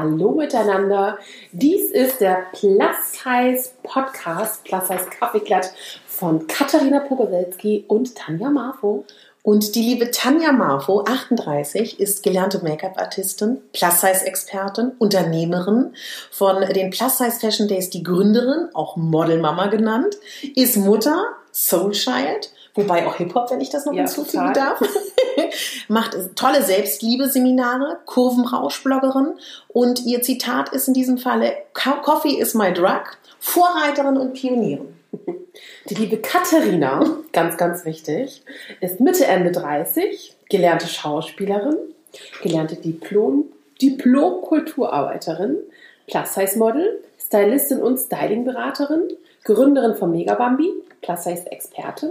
Hallo miteinander. Dies ist der Plus Size Podcast, Plus Size Kaffeeklatsch von Katharina Pogorelski und Tanja Marfo. Und die liebe Tanja Marfo, 38, ist gelernte Make-up-Artistin, Plus-Size-Expertin, Unternehmerin von den Plus-Size Fashion Days, die Gründerin, auch Modelmama genannt, ist Mutter, Soulchild, wobei auch Hip-Hop, wenn ich das noch ja, hinzufügen total. darf, macht tolle Selbstliebe-Seminare, Kurvenrausch-Bloggerin und ihr Zitat ist in diesem Falle, Coffee is my drug, Vorreiterin und Pionierin. Die liebe Katharina, ganz, ganz wichtig, ist Mitte, Ende 30, gelernte Schauspielerin, gelernte Diplom, Diplom-Kulturarbeiterin, Plus-Size-Model, Stylistin und Styling-Beraterin, Gründerin von Megabambi, Plus-Size-Expertin,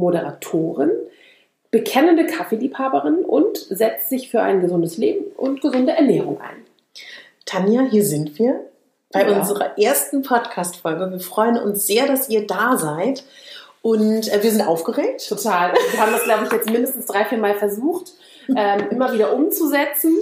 Moderatorin, bekennende Kaffeeliebhaberin und setzt sich für ein gesundes Leben und gesunde Ernährung ein. Tanja, hier sind wir bei ja. unserer ersten Podcast-Folge. Wir freuen uns sehr, dass ihr da seid. Und äh, wir sind aufgeregt. Total. Wir haben das, glaube ich, jetzt mindestens drei, vier Mal versucht, ähm, immer wieder umzusetzen.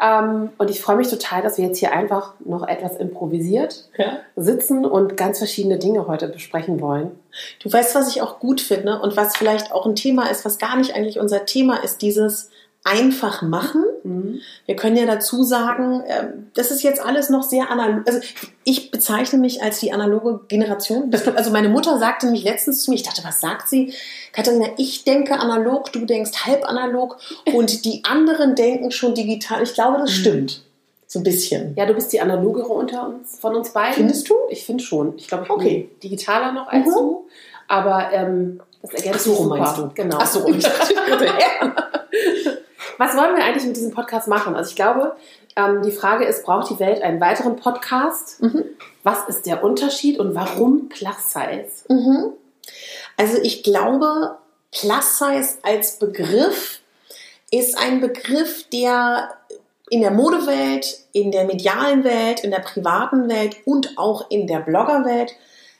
Ähm, und ich freue mich total, dass wir jetzt hier einfach noch etwas improvisiert ja. sitzen und ganz verschiedene Dinge heute besprechen wollen. Du weißt, was ich auch gut finde und was vielleicht auch ein Thema ist, was gar nicht eigentlich unser Thema ist, dieses einfach machen. Mhm. Wir können ja dazu sagen, ähm, das ist jetzt alles noch sehr analog. Also ich bezeichne mich als die analoge Generation. Also meine Mutter sagte mich letztens zu mir, ich dachte, was sagt sie? Katharina, ich denke analog, du denkst halb analog und die anderen denken schon digital. Ich glaube, das mhm. stimmt. So ein bisschen. Ja, du bist die analogere unter uns, von uns beiden. Findest du? Ich finde schon. Ich glaube, ich okay. bin digitaler noch als mhm. du. Aber ähm, das ergänzt Ach so, meinst du? Genau. Ach so, ich dachte, Was wollen wir eigentlich mit diesem Podcast machen? Also ich glaube, ähm, die Frage ist, braucht die Welt einen weiteren Podcast? Mhm. Was ist der Unterschied und warum Plus Size? Mhm. Also ich glaube, Plus Size als Begriff ist ein Begriff, der in der Modewelt, in der medialen Welt, in der privaten Welt und auch in der Bloggerwelt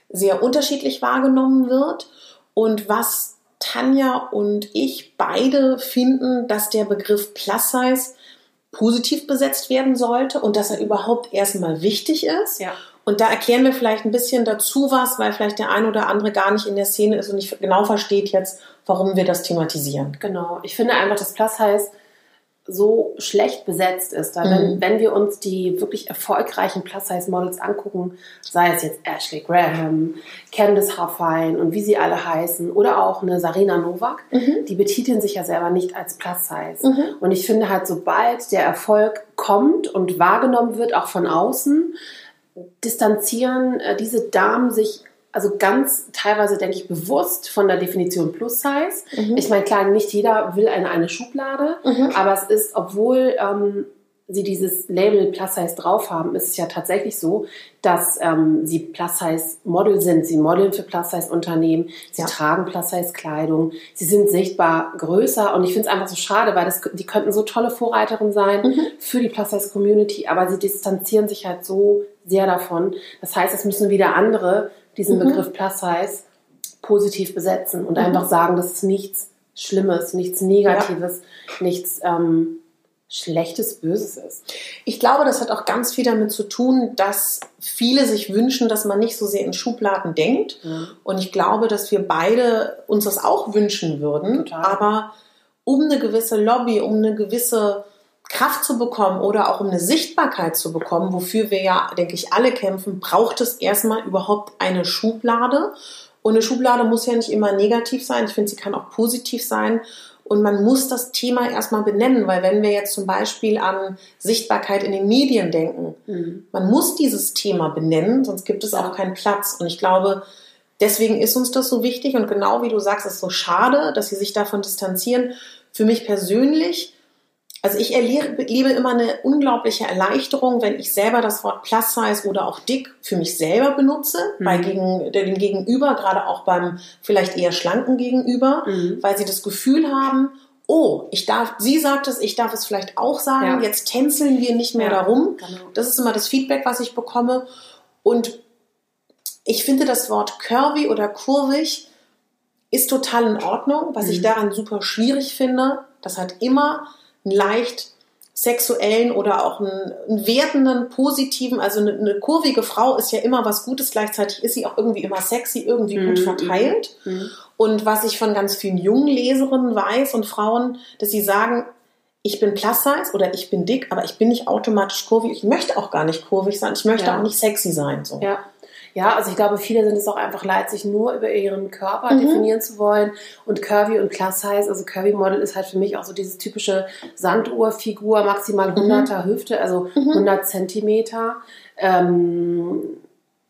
sehr unterschiedlich wahrgenommen wird und was Tanja und ich beide finden, dass der Begriff Plus Size positiv besetzt werden sollte und dass er überhaupt erstmal wichtig ist. Ja. Und da erklären wir vielleicht ein bisschen dazu was, weil vielleicht der ein oder andere gar nicht in der Szene ist und nicht genau versteht jetzt, warum wir das thematisieren. Genau. Ich finde einfach, dass Plus Size so schlecht besetzt ist. Weil wenn, mhm. wenn wir uns die wirklich erfolgreichen Plus-Size-Models angucken, sei es jetzt Ashley Graham, Candice Huffine und wie sie alle heißen, oder auch eine Sarina Novak, mhm. die betiteln sich ja selber nicht als Plus-Size. Mhm. Und ich finde halt, sobald der Erfolg kommt und wahrgenommen wird, auch von außen, distanzieren äh, diese Damen sich also ganz teilweise, denke ich, bewusst von der Definition Plus Size. Mhm. Ich meine, klar, nicht jeder will eine, eine Schublade, mhm. aber es ist, obwohl ähm, sie dieses Label Plus Size drauf haben, ist es ja tatsächlich so, dass ähm, sie Plus Size Model sind. Sie modeln für Plus Size Unternehmen, sie ja. tragen Plus Size Kleidung, sie sind sichtbar größer und ich finde es einfach so schade, weil das, die könnten so tolle Vorreiterin sein mhm. für die Plus Size Community, aber sie distanzieren sich halt so sehr davon. Das heißt, es müssen wieder andere diesen mhm. Begriff Plus Size positiv besetzen und mhm. einfach sagen, dass es nichts Schlimmes, nichts Negatives, ja. nichts ähm, Schlechtes, Böses ist. Ich glaube, das hat auch ganz viel damit zu tun, dass viele sich wünschen, dass man nicht so sehr in Schubladen denkt. Mhm. Und ich glaube, dass wir beide uns das auch wünschen würden. Total. Aber um eine gewisse Lobby, um eine gewisse Kraft zu bekommen oder auch um eine Sichtbarkeit zu bekommen, wofür wir ja, denke ich, alle kämpfen, braucht es erstmal überhaupt eine Schublade. Und eine Schublade muss ja nicht immer negativ sein. Ich finde, sie kann auch positiv sein. Und man muss das Thema erstmal benennen, weil wenn wir jetzt zum Beispiel an Sichtbarkeit in den Medien denken, mhm. man muss dieses Thema benennen, sonst gibt es auch keinen Platz. Und ich glaube, deswegen ist uns das so wichtig. Und genau wie du sagst, es ist so schade, dass sie sich davon distanzieren. Für mich persönlich also ich erlebe immer eine unglaubliche Erleichterung, wenn ich selber das Wort Plus Size oder auch dick für mich selber benutze, mhm. bei gegen, dem Gegenüber, gerade auch beim vielleicht eher schlanken Gegenüber, mhm. weil sie das Gefühl haben, oh, ich darf, sie sagt es, ich darf es vielleicht auch sagen, ja. jetzt tänzeln wir nicht mehr ja, darum. Genau. Das ist immer das Feedback, was ich bekomme. Und ich finde das Wort curvy oder kurvig ist total in Ordnung. Was mhm. ich daran super schwierig finde, das hat immer einen leicht sexuellen oder auch einen, einen wertenden, positiven, also eine, eine, kurvige Frau ist ja immer was Gutes, gleichzeitig ist sie auch irgendwie immer sexy, irgendwie mhm. gut verteilt. Mhm. Und was ich von ganz vielen jungen Leserinnen weiß und Frauen, dass sie sagen, ich bin plus size oder ich bin dick, aber ich bin nicht automatisch kurvig. Ich möchte auch gar nicht kurvig sein. Ich möchte ja. auch nicht sexy sein. So. Ja. Ja, also ich glaube, viele sind es auch einfach leid, sich nur über ihren Körper mhm. definieren zu wollen. Und Curvy und Plus Size, also Curvy Model ist halt für mich auch so dieses typische Sanduhrfigur, maximal 100er mhm. Hüfte, also mhm. 100 Zentimeter. Ähm,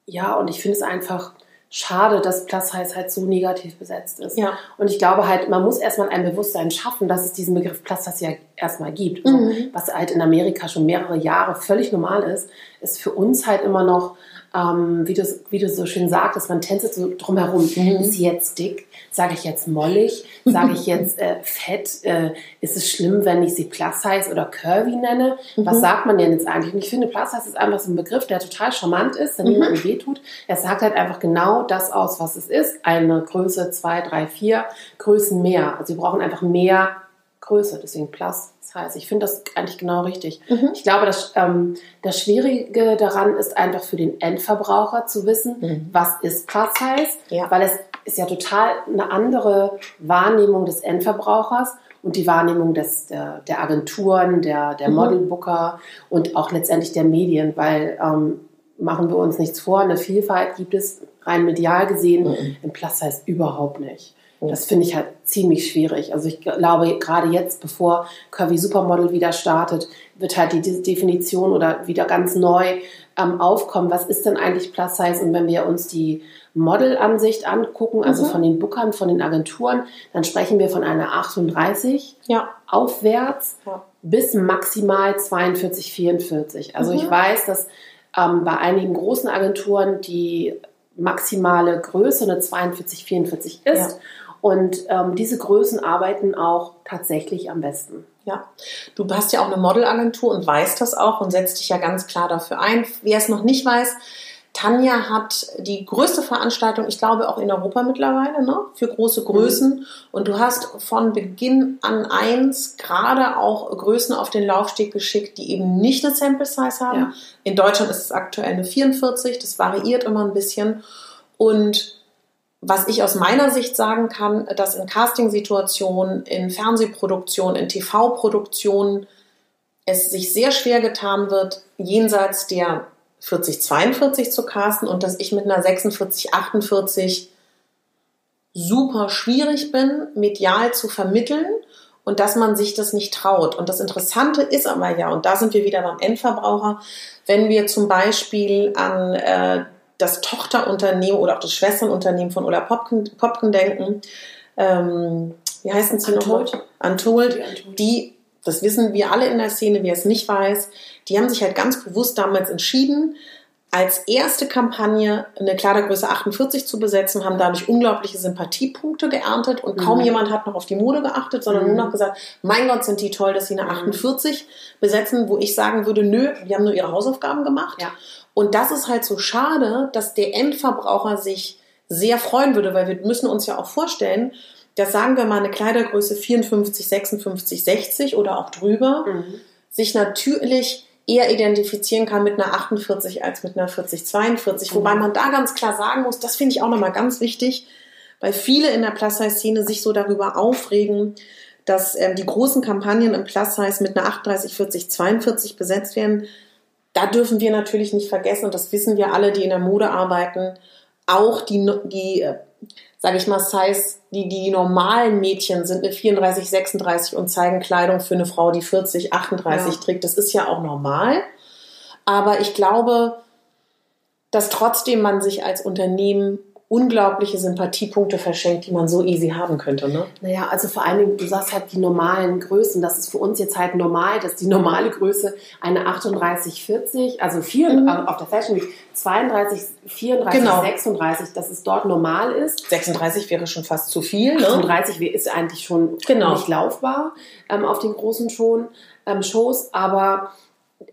ja, und ich finde es einfach schade, dass Plus Size halt so negativ besetzt ist. Ja. Und ich glaube halt, man muss erstmal ein Bewusstsein schaffen, dass es diesen Begriff Plus Size ja erstmal gibt. Also, mhm. was halt in Amerika schon mehrere Jahre völlig normal ist, ist für uns halt immer noch ähm, wie, du, wie du so schön sagtest, man tänzelt so drumherum. Mhm. Ist sie jetzt dick? Sage ich jetzt mollig? Sage ich jetzt äh, fett? Äh, ist es schlimm, wenn ich sie Plus Size oder Curvy nenne? Mhm. Was sagt man denn jetzt eigentlich? Und ich finde, Plus Size ist einfach so ein Begriff, der total charmant ist, der mhm. niemandem wehtut. Er sagt halt einfach genau das aus, was es ist. Eine Größe zwei, drei, vier Größen mehr. Also wir brauchen einfach mehr Größe, deswegen Plus heißt. Ich finde das eigentlich genau richtig. Mhm. Ich glaube, das, ähm, das Schwierige daran ist einfach für den Endverbraucher zu wissen, mhm. was ist Plus Size, ja. weil es ist ja total eine andere Wahrnehmung des Endverbrauchers und die Wahrnehmung des, der, der Agenturen, der, der mhm. Modelbooker und auch letztendlich der Medien, weil ähm, machen wir uns nichts vor, eine Vielfalt gibt es rein medial gesehen mhm. im Plus Size überhaupt nicht. Das finde ich halt ziemlich schwierig. Also ich glaube, gerade jetzt, bevor Curvy Supermodel wieder startet, wird halt die Definition oder wieder ganz neu ähm, aufkommen. Was ist denn eigentlich Plus Size? Und wenn wir uns die Modelansicht angucken, also mhm. von den Bookern, von den Agenturen, dann sprechen wir von einer 38 ja. aufwärts ja. bis maximal 42, 44. Also mhm. ich weiß, dass ähm, bei einigen großen Agenturen die maximale Größe eine 42, 44 ist. Ja. Und ähm, diese Größen arbeiten auch tatsächlich am besten. Ja, du hast ja auch eine Modelagentur und weißt das auch und setzt dich ja ganz klar dafür ein. Wer es noch nicht weiß, Tanja hat die größte Veranstaltung, ich glaube auch in Europa mittlerweile, ne, für große Größen. Mhm. Und du hast von Beginn an eins gerade auch Größen auf den Laufsteg geschickt, die eben nicht eine Sample Size haben. Ja. In Deutschland ist es aktuell eine 44, das variiert immer ein bisschen. Und was ich aus meiner Sicht sagen kann, dass in Castingsituationen, in Fernsehproduktionen, in TV-Produktionen es sich sehr schwer getan wird, jenseits der 4042 zu casten und dass ich mit einer 4648 super schwierig bin, medial zu vermitteln und dass man sich das nicht traut. Und das Interessante ist aber ja, und da sind wir wieder beim Endverbraucher, wenn wir zum Beispiel an äh, das Tochterunternehmen oder auch das Schwesternunternehmen von Ulla Popken, Popken denken. Ähm, wie heißen sie Untold. noch? Untold. Die, die, das wissen wir alle in der Szene, wer es nicht weiß, die haben sich halt ganz bewusst damals entschieden, als erste Kampagne eine Kleidergröße 48 zu besetzen, haben dadurch unglaubliche Sympathiepunkte geerntet und kaum mhm. jemand hat noch auf die Mode geachtet, sondern mhm. nur noch gesagt, mein Gott, sind die toll, dass sie eine 48 mhm. besetzen, wo ich sagen würde, nö, die haben nur ihre Hausaufgaben gemacht. Ja. Und das ist halt so schade, dass der Endverbraucher sich sehr freuen würde, weil wir müssen uns ja auch vorstellen, dass sagen wir mal eine Kleidergröße 54, 56, 60 oder auch drüber mhm. sich natürlich eher identifizieren kann mit einer 48 als mit einer 40, 42. Mhm. Wobei man da ganz klar sagen muss, das finde ich auch nochmal ganz wichtig, weil viele in der Plus-Size-Szene sich so darüber aufregen, dass ähm, die großen Kampagnen im Plus-Size mit einer 38, 40, 42 besetzt werden da dürfen wir natürlich nicht vergessen, und das wissen wir alle, die in der Mode arbeiten, auch die, die äh, sage ich mal, Size, die, die normalen Mädchen sind eine 34, 36 und zeigen Kleidung für eine Frau, die 40, 38 ja. trägt. Das ist ja auch normal. Aber ich glaube, dass trotzdem man sich als Unternehmen unglaubliche Sympathiepunkte verschenkt, die man so easy haben könnte. Ne? Naja, also vor allen Dingen, du sagst halt die normalen Größen. Das ist für uns jetzt halt normal, dass die normale Größe eine 38, 40, also vier, mhm. äh, auf der Fashion Week 32, 34, genau. 36, dass es dort normal ist. 36 wäre schon fast zu viel. Ne? 38 ist eigentlich schon genau. nicht laufbar ähm, auf den großen schon, ähm, Shows, aber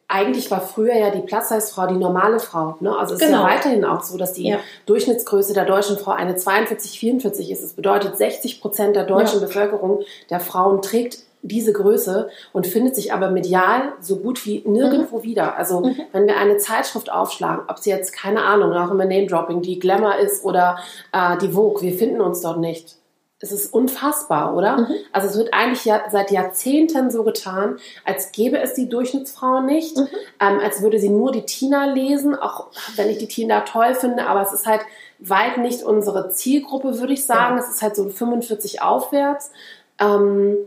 eigentlich war früher ja die Plus-Size-Frau die normale Frau. Ne? Also es genau. ist ja weiterhin auch so, dass die ja. Durchschnittsgröße der deutschen Frau eine 42, 44 ist. Das bedeutet, 60 Prozent der deutschen ja. Bevölkerung der Frauen trägt diese Größe und findet sich aber medial so gut wie nirgendwo mhm. wieder. Also mhm. wenn wir eine Zeitschrift aufschlagen, ob sie jetzt, keine Ahnung, auch immer Name-Dropping, die Glamour ist oder äh, die Vogue, wir finden uns dort nicht. Es ist unfassbar, oder? Mhm. Also es wird eigentlich ja seit Jahrzehnten so getan, als gäbe es die Durchschnittsfrau nicht, mhm. ähm, als würde sie nur die Tina lesen, auch wenn ich die Tina toll finde, aber es ist halt weit nicht unsere Zielgruppe, würde ich sagen. Ja. Es ist halt so 45 aufwärts. Ähm,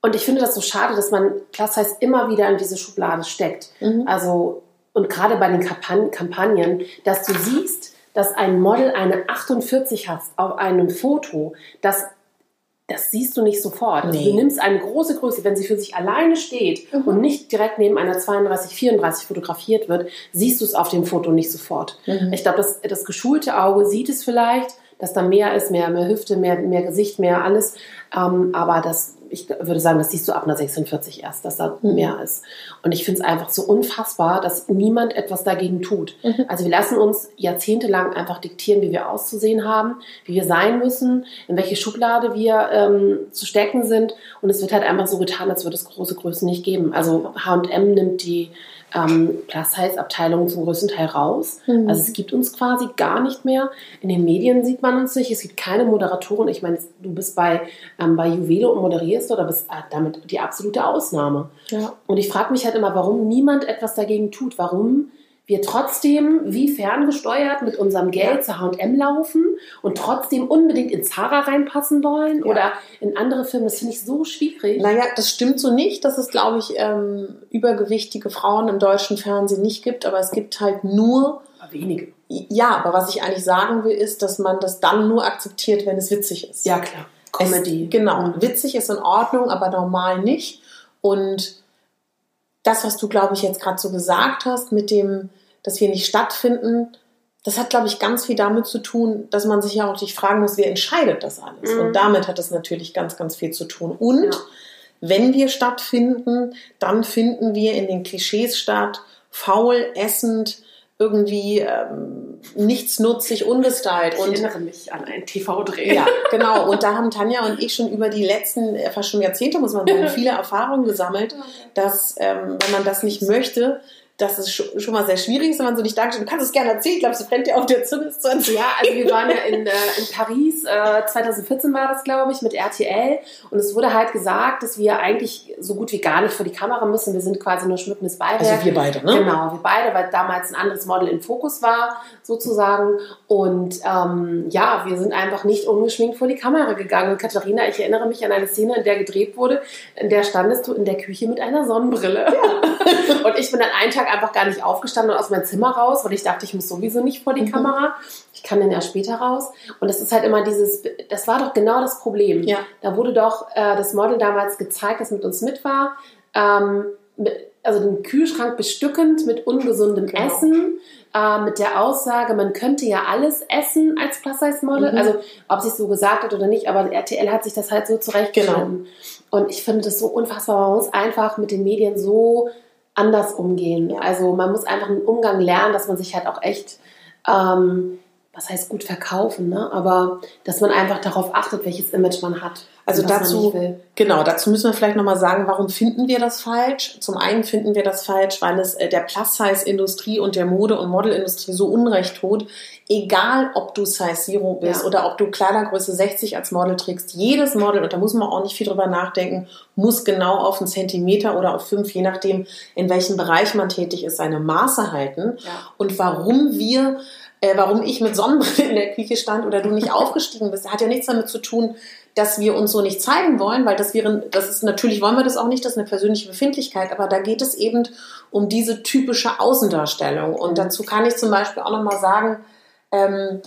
und ich finde das so schade, dass man Plus Size immer wieder in diese Schublade steckt. Mhm. Also, und gerade bei den Kampagnen, dass du siehst, dass ein Model eine 48 hast auf einem Foto, das, das siehst du nicht sofort. Also du nimmst eine große Größe, wenn sie für sich alleine steht mhm. und nicht direkt neben einer 32, 34 fotografiert wird, siehst du es auf dem Foto nicht sofort. Mhm. Ich glaube, das, das geschulte Auge sieht es vielleicht, dass da mehr ist, mehr, mehr Hüfte, mehr, mehr Gesicht, mehr alles. Ähm, aber das ich würde sagen, das siehst du ab einer 46 erst, dass da mhm. mehr ist. Und ich finde es einfach so unfassbar, dass niemand etwas dagegen tut. Mhm. Also wir lassen uns jahrzehntelang einfach diktieren, wie wir auszusehen haben, wie wir sein müssen, in welche Schublade wir ähm, zu stecken sind. Und es wird halt einfach so getan, als würde es große Größen nicht geben. Also H&M nimmt die ähm, Plus-Size-Abteilungen zum größten Teil raus. Mhm. Also es gibt uns quasi gar nicht mehr. In den Medien sieht man uns nicht. Es gibt keine Moderatoren. Ich meine, du bist bei, ähm, bei Juwele und moderierst oder bist äh, damit die absolute Ausnahme. Ja. Und ich frage mich halt immer, warum niemand etwas dagegen tut. Warum wir trotzdem wie ferngesteuert mit unserem Geld ja. zu H&M laufen und trotzdem unbedingt in Zara reinpassen wollen ja. oder in andere Filme. Das finde ich so schwierig. Naja, das stimmt so nicht, dass es, glaube ich, ähm, übergewichtige Frauen im deutschen Fernsehen nicht gibt, aber es gibt halt nur... Wenige. Ja, aber was ich eigentlich sagen will, ist, dass man das dann nur akzeptiert, wenn es witzig ist. Ja, klar. Comedy. Es, genau. Mhm. Witzig ist in Ordnung, aber normal nicht. Und das, was du, glaube ich, jetzt gerade so gesagt hast, mit dem, dass wir nicht stattfinden, das hat, glaube ich, ganz viel damit zu tun, dass man sich ja auch nicht fragen muss, wer entscheidet das alles. Mhm. Und damit hat es natürlich ganz, ganz viel zu tun. Und ja. wenn wir stattfinden, dann finden wir in den Klischees statt, faul, essend, irgendwie ähm, nichtsnutzig, ungestylt. Ich erinnere mich an einen TV-Dreh. Ja, genau. Und da haben Tanja und ich schon über die letzten, äh, fast schon Jahrzehnte, muss man sagen, viele Erfahrungen gesammelt, dass ähm, wenn man das nicht möchte, dass es schon mal sehr schwierig ist, wenn man so nicht dargestellt Du kannst es gerne erzählen, ich glaube, es brennt dir auf der Zunge. Ja, also wir waren ja in, äh, in Paris, äh, 2014 war das, glaube ich, mit RTL. Und es wurde halt gesagt, dass wir eigentlich so gut wie gar nicht vor die Kamera müssen. Wir sind quasi nur schmückendes Beiwerk. Also wir beide, ne? Genau, wir beide, weil damals ein anderes Model im Fokus war, sozusagen. Und ähm, ja, wir sind einfach nicht ungeschminkt vor die Kamera gegangen. Und Katharina, ich erinnere mich an eine Szene, in der gedreht wurde, in der standest du in der Küche mit einer Sonnenbrille. Ja. Und ich bin dann einen Tag einfach gar nicht aufgestanden und aus meinem Zimmer raus, weil ich dachte, ich muss sowieso nicht vor die mhm. Kamera. Ich kann dann ja später raus. Und das ist halt immer dieses, das war doch genau das Problem. Ja. Da wurde doch äh, das Model damals gezeigt, das mit uns mit war. Ähm, mit, also den Kühlschrank bestückend mit ungesundem genau. Essen, äh, mit der Aussage, man könnte ja alles essen als Plus-Size-Model. Mhm. Also ob sie es so gesagt hat oder nicht, aber RTL hat sich das halt so zurechtgeschnitten. Genau. Und ich finde das so unfassbar. Man muss einfach mit den Medien so anders umgehen. Also man muss einfach einen Umgang lernen, dass man sich halt auch echt, ähm, was heißt gut verkaufen, ne? aber dass man einfach darauf achtet, welches Image man hat. Also dazu, genau, dazu müssen wir vielleicht nochmal sagen, warum finden wir das falsch? Zum einen finden wir das falsch, weil es äh, der Plus-Size-Industrie und der Mode- und Modelindustrie so Unrecht tut. Egal, ob du Size Zero bist ja. oder ob du Kleidergröße 60 als Model trägst, jedes Model, und da muss man auch nicht viel drüber nachdenken, muss genau auf einen Zentimeter oder auf fünf, je nachdem, in welchem Bereich man tätig ist, seine Maße halten. Ja. Und warum wir äh, warum ich mit Sonnenbrille in der Küche stand oder du nicht aufgestiegen bist, hat ja nichts damit zu tun, dass wir uns so nicht zeigen wollen, weil das wäre, das ist natürlich wollen wir das auch nicht, das ist eine persönliche Befindlichkeit, aber da geht es eben um diese typische Außendarstellung. Und mhm. dazu kann ich zum Beispiel auch nochmal sagen, ähm,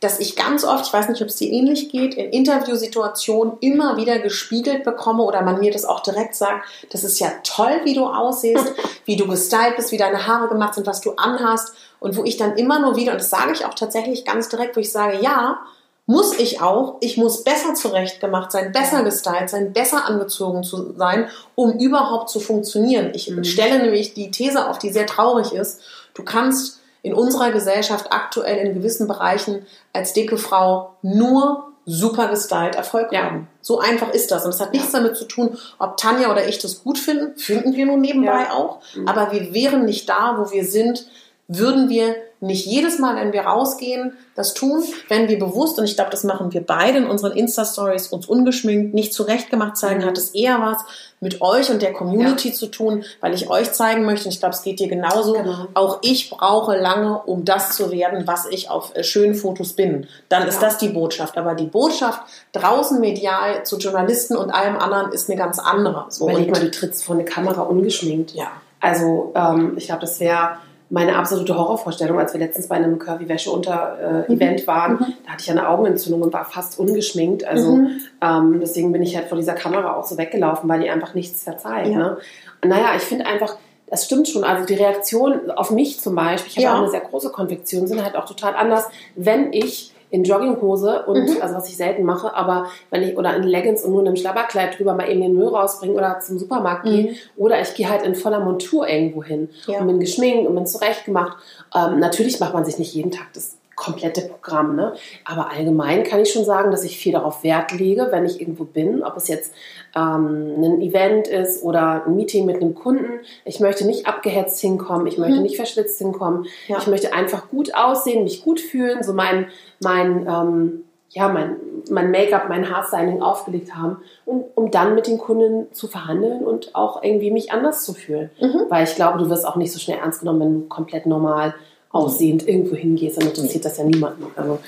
dass ich ganz oft, ich weiß nicht, ob es dir ähnlich geht, in Interviewsituationen immer wieder gespiegelt bekomme oder man mir das auch direkt sagt, das ist ja toll, wie du aussiehst, wie du gestylt bist, wie deine Haare gemacht sind, was du anhast und wo ich dann immer nur wieder, und das sage ich auch tatsächlich ganz direkt, wo ich sage, ja, muss ich auch, ich muss besser zurechtgemacht sein, besser gestylt sein, besser angezogen zu sein, um überhaupt zu funktionieren. Ich mhm. stelle nämlich die These auf, die sehr traurig ist. Du kannst in unserer Gesellschaft aktuell in gewissen Bereichen als dicke Frau nur super gestylt Erfolg ja. haben. So einfach ist das. Und es hat nichts ja. damit zu tun, ob Tanja oder ich das gut finden. Finden wir nun nebenbei ja. auch. Mhm. Aber wir wären nicht da, wo wir sind, würden wir nicht jedes Mal, wenn wir rausgehen, das tun, wenn wir bewusst, und ich glaube, das machen wir beide in unseren Insta-Stories, uns ungeschminkt, nicht zurechtgemacht zeigen, mhm. hat es eher was mit euch und der Community ja. zu tun, weil ich euch zeigen möchte, und ich glaube, es geht dir genauso, genau. auch ich brauche lange, um das zu werden, was ich auf äh, schönen Fotos bin. Dann ist das die Botschaft. Aber die Botschaft draußen medial zu Journalisten und allem anderen ist eine ganz andere. So, Überleg mal, du trittst vor eine Kamera ungeschminkt. Ja. Also ähm, ich glaube, das wäre meine absolute Horrorvorstellung, als wir letztens bei einem Curvy-Wäsche-Unter-Event äh, mhm. waren, mhm. da hatte ich eine Augenentzündung und war fast ungeschminkt. Also mhm. ähm, deswegen bin ich halt vor dieser Kamera auch so weggelaufen, weil die einfach nichts verzeiht. Ja. Ne? Naja, ich finde einfach, das stimmt schon. Also die Reaktion auf mich zum Beispiel, ich habe ja. auch eine sehr große Konfektion, sind halt auch total anders, wenn ich in Jogginghose und mhm. also was ich selten mache, aber wenn ich oder in Leggings und nur in einem Schlabberkleid drüber mal eben den Müll rausbringen oder zum Supermarkt mhm. gehe oder ich gehe halt in voller Montur irgendwo hin ja. und bin geschminkt und bin zurechtgemacht. Ähm, natürlich macht man sich nicht jeden Tag das komplette Programm. Ne? Aber allgemein kann ich schon sagen, dass ich viel darauf Wert lege, wenn ich irgendwo bin, ob es jetzt ähm, ein Event ist oder ein Meeting mit einem Kunden. Ich möchte nicht abgehetzt hinkommen, ich möchte mhm. nicht verschwitzt hinkommen. Ja. Ich möchte einfach gut aussehen, mich gut fühlen, so mein, mein, ähm, ja, mein, mein Make-up, mein Haarstyling aufgelegt haben, um, um dann mit den Kunden zu verhandeln und auch irgendwie mich anders zu fühlen. Mhm. Weil ich glaube, du wirst auch nicht so schnell ernst genommen, wenn du komplett normal aussehend irgendwo hingehst, dann interessiert das ja niemanden. Also,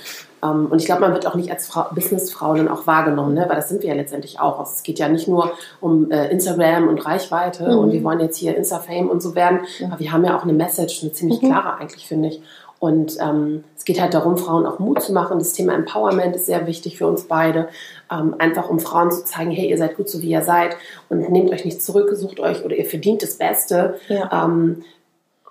ähm, und ich glaube, man wird auch nicht als Frau, Businessfrau dann auch wahrgenommen, ne? weil das sind wir ja letztendlich auch. Also, es geht ja nicht nur um äh, Instagram und Reichweite mhm. und wir wollen jetzt hier Insta-Fame und so werden, mhm. aber wir haben ja auch eine Message, eine ziemlich mhm. klare eigentlich, finde ich. Und ähm, es geht halt darum, Frauen auch Mut zu machen. Das Thema Empowerment ist sehr wichtig für uns beide. Ähm, einfach um Frauen zu zeigen, hey, ihr seid gut so, wie ihr seid und nehmt euch nicht zurück, sucht euch oder ihr verdient das Beste. Ja. Ähm,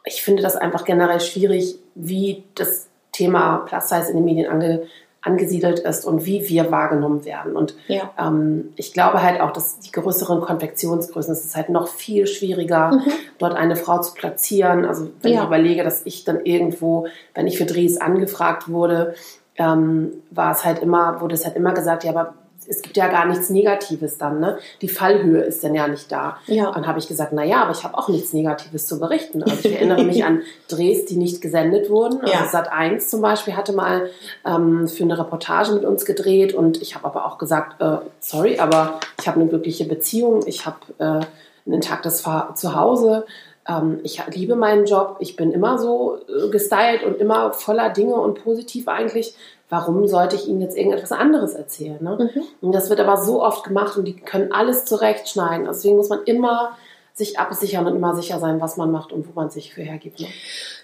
ich finde das einfach generell schwierig, wie das Thema Plus Size in den Medien ange, angesiedelt ist und wie wir wahrgenommen werden. Und ja. ähm, ich glaube halt auch, dass die größeren Konfektionsgrößen, es ist halt noch viel schwieriger, mhm. dort eine Frau zu platzieren. Also wenn ja. ich überlege, dass ich dann irgendwo, wenn ich für Drehs angefragt wurde, ähm, war es halt immer, wurde es halt immer gesagt, ja, aber es gibt ja gar nichts Negatives dann, ne? Die Fallhöhe ist dann ja nicht da. Ja. Dann habe ich gesagt, na ja, aber ich habe auch nichts Negatives zu berichten. Also ich erinnere mich an Drehs, die nicht gesendet wurden. Also ja. Sat 1 zum Beispiel hatte mal ähm, für eine Reportage mit uns gedreht und ich habe aber auch gesagt, äh, sorry, aber ich habe eine glückliche Beziehung, ich habe äh, einen intaktes Zuhause. Ähm, ich liebe meinen Job, ich bin immer so äh, gestylt und immer voller Dinge und positiv eigentlich warum sollte ich ihnen jetzt irgendetwas anderes erzählen? Ne? Mhm. Und das wird aber so oft gemacht und die können alles zurechtschneiden. Also deswegen muss man immer sich absichern und immer sicher sein, was man macht und wo man sich für hergibt. Ne?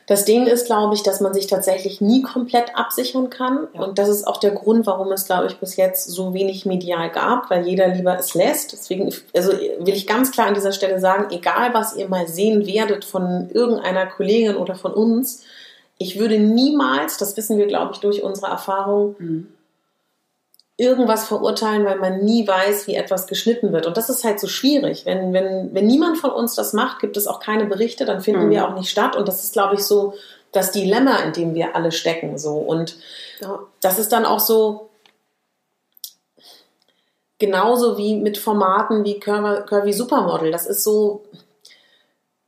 Das Ding ist, glaube ich, dass man sich tatsächlich nie komplett absichern kann. Ja. Und das ist auch der Grund, warum es, glaube ich, bis jetzt so wenig medial gab, weil jeder lieber es lässt. Deswegen also will ich ganz klar an dieser Stelle sagen, egal was ihr mal sehen werdet von irgendeiner Kollegin oder von uns, ich würde niemals, das wissen wir, glaube ich, durch unsere Erfahrung, mhm. irgendwas verurteilen, weil man nie weiß, wie etwas geschnitten wird. Und das ist halt so schwierig. Wenn, wenn, wenn niemand von uns das macht, gibt es auch keine Berichte, dann finden mhm. wir auch nicht statt. Und das ist, glaube ich, so das Dilemma, in dem wir alle stecken. So. Und ja. das ist dann auch so, genauso wie mit Formaten wie Curvy, Curvy Supermodel. Das ist so,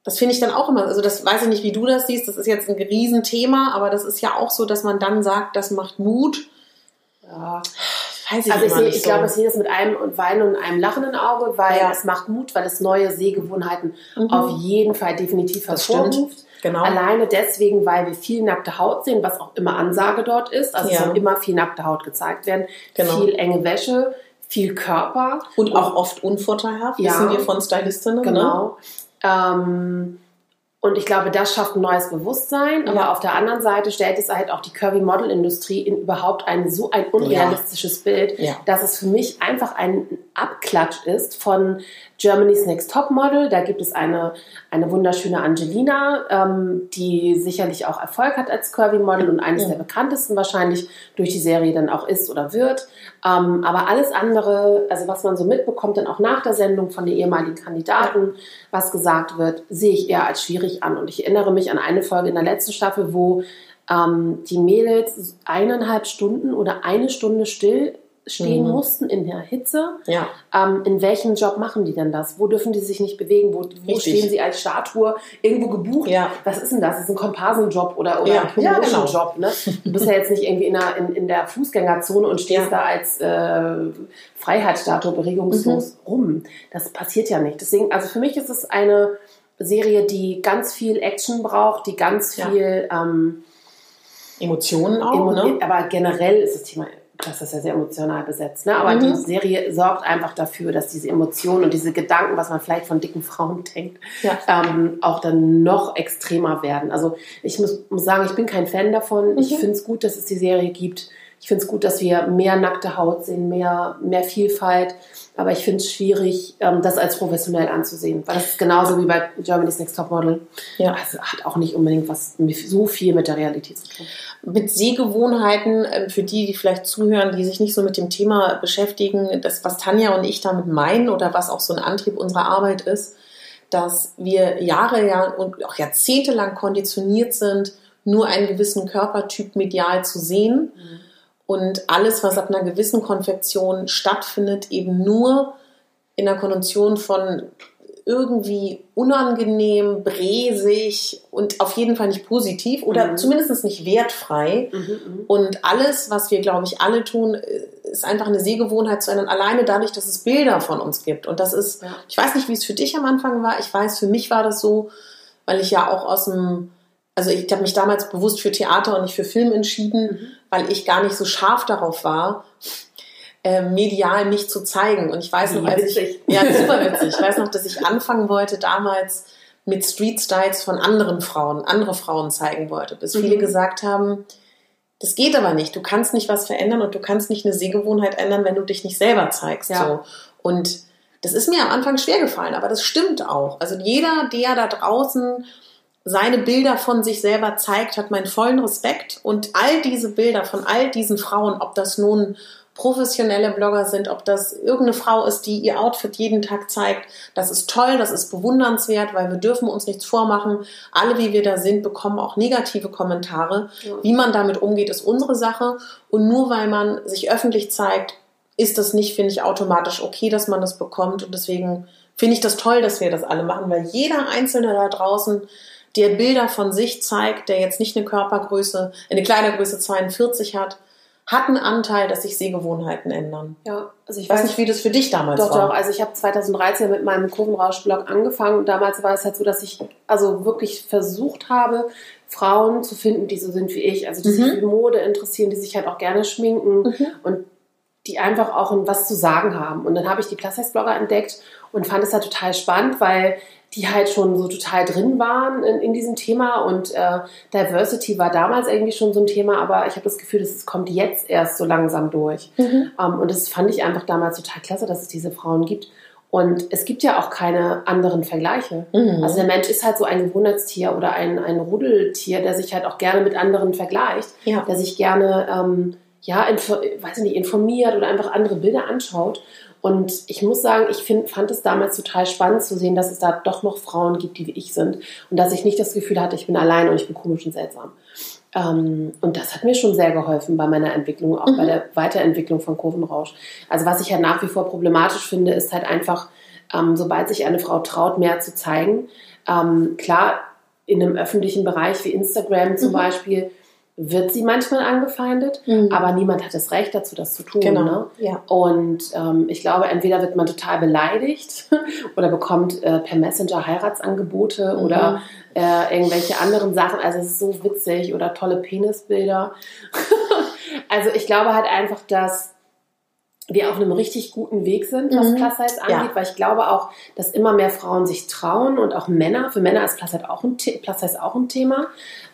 das finde ich dann auch immer, also das weiß ich nicht, wie du das siehst, das ist jetzt ein Riesenthema, aber das ist ja auch so, dass man dann sagt, das macht Mut. Ja. Weiß ich also ich, sehe, ich so. glaube, ich sehe das mit einem Weinen und einem lachenden Auge, weil ja. es macht Mut, weil es neue Sehgewohnheiten mhm. auf jeden Fall definitiv hervorruft. Genau. Alleine deswegen, weil wir viel nackte Haut sehen, was auch immer Ansage dort ist. Also ja. es soll immer viel nackte Haut gezeigt werden, genau. viel enge Wäsche, viel Körper. Und auch oft unvorteilhaft, ja. wissen wir von Stylistinnen. Ne? Genau. Ähm, und ich glaube, das schafft ein neues Bewusstsein. Aber ja. auf der anderen Seite stellt es halt auch die Curvy-Model-Industrie in überhaupt ein so ein unrealistisches ja. Bild, ja. dass es für mich einfach ein Abklatsch ist von Germany's Next Top Model. Da gibt es eine, eine wunderschöne Angelina, ähm, die sicherlich auch Erfolg hat als Curvy Model und eines der bekanntesten wahrscheinlich durch die Serie dann auch ist oder wird. Ähm, aber alles andere, also was man so mitbekommt, dann auch nach der Sendung von den ehemaligen Kandidaten, was gesagt wird, sehe ich eher als schwierig an. Und ich erinnere mich an eine Folge in der letzten Staffel, wo ähm, die Mädels eineinhalb Stunden oder eine Stunde still stehen mhm. mussten in der Hitze. Ja. Ähm, in welchem Job machen die denn das? Wo dürfen die sich nicht bewegen? Wo, wo stehen sie als Statue irgendwo gebucht? Ja. Was ist denn das? Das ist ein Komparsenjob oder, oder ja. ein Promotion-Job. Genau. Ne? Du bist ja jetzt nicht irgendwie in der, in, in der Fußgängerzone und stehst da als äh, Freiheitsstatue beregungslos mhm. rum. Das passiert ja nicht. Deswegen, also für mich ist es eine Serie, die ganz viel Action braucht, die ganz viel ähm, Emotionen auch, Emo ne? Aber generell ist das Thema das ist ja sehr emotional besetzt. Ne? Aber mhm. die Serie sorgt einfach dafür, dass diese Emotionen und diese Gedanken, was man vielleicht von dicken Frauen denkt, ja. ähm, auch dann noch extremer werden. Also ich muss, muss sagen, ich bin kein Fan davon. Mhm. Ich finde es gut, dass es die Serie gibt. Ich finde es gut, dass wir mehr nackte Haut sehen, mehr, mehr Vielfalt. Aber ich finde es schwierig, ähm, das als professionell anzusehen. Weil das ist genauso wie bei Germany's Next Top Model. Ja. Also hat auch nicht unbedingt was so viel mit der Realität zu tun. Mit Sehgewohnheiten, ähm, für die, die vielleicht zuhören, die sich nicht so mit dem Thema beschäftigen, das, was Tanja und ich damit meinen oder was auch so ein Antrieb unserer Arbeit ist, dass wir Jahre ja und auch jahrzehntelang konditioniert sind, nur einen gewissen Körpertyp medial zu sehen. Mhm und alles, was ab einer gewissen Konfektion stattfindet, eben nur in der Konnotation von irgendwie unangenehm, bräsig und auf jeden Fall nicht positiv oder mhm. zumindest nicht wertfrei. Mhm, mhm, und alles, was wir, glaube ich, alle tun, ist einfach eine Sehgewohnheit zu ändern, alleine dadurch, dass es Bilder von uns gibt. Und das ist, ja. ich weiß nicht, wie es für dich am Anfang war. Ich weiß, für mich war das so, weil ich ja auch aus dem also ich habe mich damals bewusst für Theater und nicht für Film entschieden, mhm. Weil ich gar nicht so scharf darauf war, äh, medial mich zu zeigen. Und ich weiß noch, als ich, ja, super witzig. Ich weiß noch, dass ich anfangen wollte damals mit Street Styles von anderen Frauen, andere Frauen zeigen wollte, bis mhm. viele gesagt haben, das geht aber nicht. Du kannst nicht was verändern und du kannst nicht eine Sehgewohnheit ändern, wenn du dich nicht selber zeigst. Ja. So. Und das ist mir am Anfang schwer gefallen, aber das stimmt auch. Also jeder, der da draußen seine Bilder von sich selber zeigt, hat meinen vollen Respekt. Und all diese Bilder von all diesen Frauen, ob das nun professionelle Blogger sind, ob das irgendeine Frau ist, die ihr Outfit jeden Tag zeigt, das ist toll, das ist bewundernswert, weil wir dürfen uns nichts vormachen. Alle, wie wir da sind, bekommen auch negative Kommentare. Ja. Wie man damit umgeht, ist unsere Sache. Und nur weil man sich öffentlich zeigt, ist das nicht, finde ich, automatisch okay, dass man das bekommt. Und deswegen finde ich das toll, dass wir das alle machen, weil jeder Einzelne da draußen der Bilder von sich zeigt, der jetzt nicht eine Körpergröße, eine Kleidergröße 42 hat, hat einen Anteil, dass sich Sehgewohnheiten ändern. Ja, also ich weiß, weiß nicht, wie das für dich damals doch, war. Doch, also ich habe 2013 mit meinem Kurvenrausch-Blog angefangen und damals war es halt so, dass ich also wirklich versucht habe, Frauen zu finden, die so sind wie ich, also die mhm. sich für Mode interessieren, die sich halt auch gerne schminken mhm. und die einfach auch was zu sagen haben. Und dann habe ich die Plus-Size-Blogger entdeckt und fand es halt total spannend, weil die halt schon so total drin waren in, in diesem Thema und äh, Diversity war damals irgendwie schon so ein Thema, aber ich habe das Gefühl, dass es kommt jetzt erst so langsam durch. Mhm. Ähm, und das fand ich einfach damals total klasse, dass es diese Frauen gibt. Und es gibt ja auch keine anderen Vergleiche. Mhm. Also der Mensch ist halt so ein Gewohnheitstier oder ein, ein Rudeltier, der sich halt auch gerne mit anderen vergleicht, ja. der sich gerne ähm, ja, weiß ich nicht, informiert oder einfach andere Bilder anschaut. Und ich muss sagen, ich find, fand es damals total spannend zu sehen, dass es da doch noch Frauen gibt, die wie ich sind. Und dass ich nicht das Gefühl hatte, ich bin allein und ich bin komisch und seltsam. Ähm, und das hat mir schon sehr geholfen bei meiner Entwicklung, auch mhm. bei der Weiterentwicklung von Kurvenrausch. Also was ich halt nach wie vor problematisch finde, ist halt einfach, ähm, sobald sich eine Frau traut, mehr zu zeigen. Ähm, klar, in einem öffentlichen Bereich wie Instagram zum mhm. Beispiel, wird sie manchmal angefeindet, mhm. aber niemand hat das Recht dazu, das zu tun. Genau. Ne? Ja. Und ähm, ich glaube, entweder wird man total beleidigt oder bekommt äh, per Messenger Heiratsangebote mhm. oder äh, irgendwelche anderen Sachen. Also es ist so witzig oder tolle Penisbilder. also ich glaube halt einfach, dass wir auf einem richtig guten Weg sind, was mhm. Plus Size angeht, ja. weil ich glaube auch, dass immer mehr Frauen sich trauen und auch Männer. Für Männer ist Plus Size auch ein, Plus Size auch ein Thema.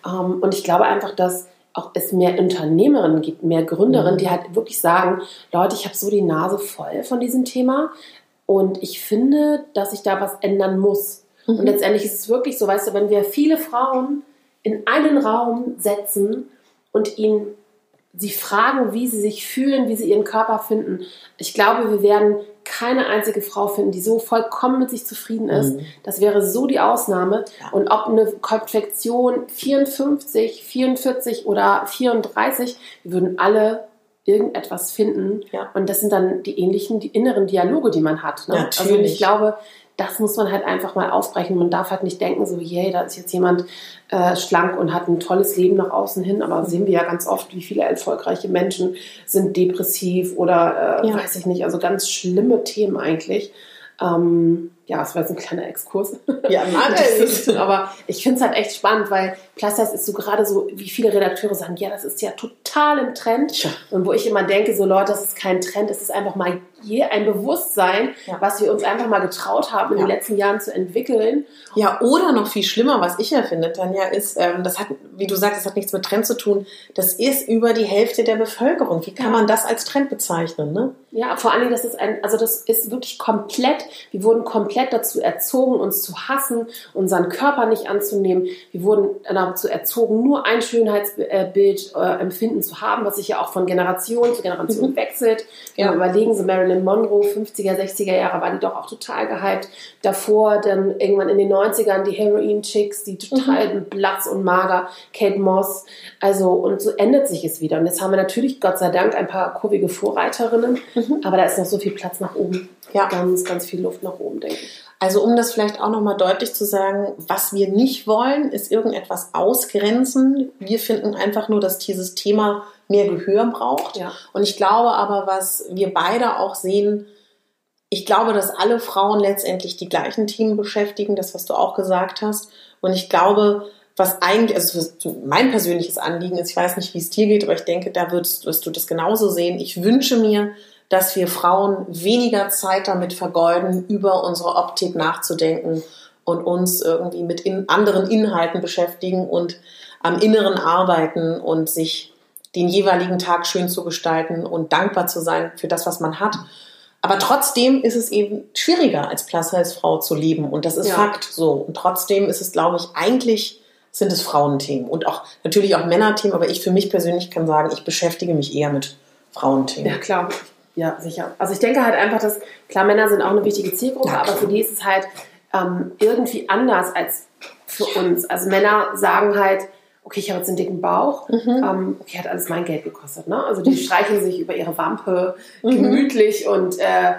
Ähm, und ich glaube einfach, dass auch es mehr Unternehmerinnen gibt, mehr Gründerinnen, mhm. die halt wirklich sagen, Leute, ich habe so die Nase voll von diesem Thema und ich finde, dass ich da was ändern muss. Mhm. Und letztendlich ist es wirklich so, weißt du, wenn wir viele Frauen in einen Raum setzen und ihnen sie fragen, wie sie sich fühlen, wie sie ihren Körper finden. Ich glaube, wir werden keine einzige Frau finden, die so vollkommen mit sich zufrieden ist. Mhm. Das wäre so die Ausnahme. Ja. Und ob eine Konfektion 54, 44 oder 34, wir würden alle irgendetwas finden. Ja. Und das sind dann die ähnlichen, die inneren Dialoge, die man hat. Ne? Also ich glaube, das muss man halt einfach mal aufbrechen. Man darf halt nicht denken, so, yay, da ist jetzt jemand äh, schlank und hat ein tolles Leben nach außen hin. Aber sehen wir ja ganz oft, wie viele erfolgreiche Menschen sind depressiv oder äh, ja. weiß ich nicht, also ganz schlimme Themen eigentlich. Ähm, ja, es war jetzt ein kleiner Exkurs. Ja, Mann, aber ich finde es halt echt spannend, weil Size ist so gerade so, wie viele Redakteure sagen, ja, das ist ja total im Trend. Ja. Und wo ich immer denke, so Leute, das ist kein Trend, das ist einfach mal je ein Bewusstsein, ja. was wir uns einfach mal getraut haben, in ja. den letzten Jahren zu entwickeln. Ja, oder noch viel schlimmer, was ich ja finde, Tanja, ist, ähm, das hat, wie du sagst, das hat nichts mit Trend zu tun. Das ist über die Hälfte der Bevölkerung. Wie kann man das als Trend bezeichnen, ne? Ja, vor allen Dingen, das ist ein, also das ist wirklich komplett, wir wurden komplett dazu erzogen, uns zu hassen, unseren Körper nicht anzunehmen. Wir wurden dazu erzogen, nur ein Schönheitsbild äh, empfinden zu haben, was sich ja auch von Generation zu Generation mhm. wechselt. Ja. überlegen Sie, Marilyn Monroe, 50er, 60er Jahre, war die doch auch total gehypt. Davor dann irgendwann in den 90ern die Heroin-Chicks, die total mhm. blass und mager, Kate Moss. Also, und so ändert sich es wieder. Und jetzt haben wir natürlich, Gott sei Dank, ein paar kurvige Vorreiterinnen, mhm. aber da ist noch so viel Platz nach oben. Ja. Ganz, ganz viel Luft nach oben, denke ich. Also um das vielleicht auch nochmal deutlich zu sagen, was wir nicht wollen, ist irgendetwas ausgrenzen. Wir finden einfach nur, dass dieses Thema mehr Gehör braucht. Ja. Und ich glaube aber, was wir beide auch sehen, ich glaube, dass alle Frauen letztendlich die gleichen Themen beschäftigen, das, was du auch gesagt hast. Und ich glaube, was eigentlich, also mein persönliches Anliegen ist, ich weiß nicht, wie es dir geht, aber ich denke, da wirst, wirst du das genauso sehen. Ich wünsche mir, dass wir Frauen weniger Zeit damit vergeuden, über unsere Optik nachzudenken und uns irgendwie mit in anderen Inhalten beschäftigen und am Inneren arbeiten und sich den jeweiligen Tag schön zu gestalten und dankbar zu sein für das, was man hat. Aber trotzdem ist es eben schwieriger, als Plus-Size-Frau zu leben. Und das ist ja. Fakt so. Und trotzdem ist es, glaube ich, eigentlich sind es Frauenthemen und auch natürlich auch Männerthemen. Aber ich für mich persönlich kann sagen, ich beschäftige mich eher mit Frauenthemen. Ja, klar. Ja, sicher. Also ich denke halt einfach, dass, klar, Männer sind auch eine wichtige Zielgruppe, ja, aber für die ist es halt ähm, irgendwie anders als für uns. Also Männer sagen halt, okay, ich habe jetzt einen dicken Bauch, mhm. ähm, okay, hat alles mein Geld gekostet. Ne? Also die streichen sich über ihre Wampe mhm. gemütlich und äh,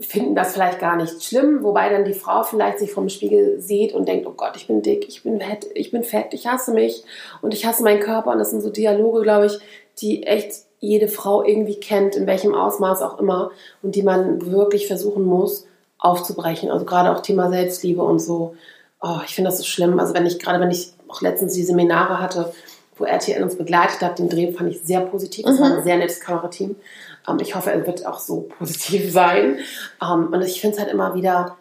finden das vielleicht gar nicht schlimm, wobei dann die Frau vielleicht sich vom Spiegel sieht und denkt, oh Gott, ich bin dick, ich bin fett, ich bin fett, ich hasse mich und ich hasse meinen Körper und das sind so Dialoge, glaube ich, die echt jede Frau irgendwie kennt, in welchem Ausmaß auch immer, und die man wirklich versuchen muss aufzubrechen. Also gerade auch Thema Selbstliebe und so. Oh, ich finde das so schlimm. Also wenn ich gerade, wenn ich auch letztens die Seminare hatte, wo RTL uns begleitet hat, den Dreh fand ich sehr positiv. Es mhm. war ein sehr nettes Kamerateam. Ähm, ich hoffe, er wird auch so positiv sein. Ähm, und ich finde es halt immer wieder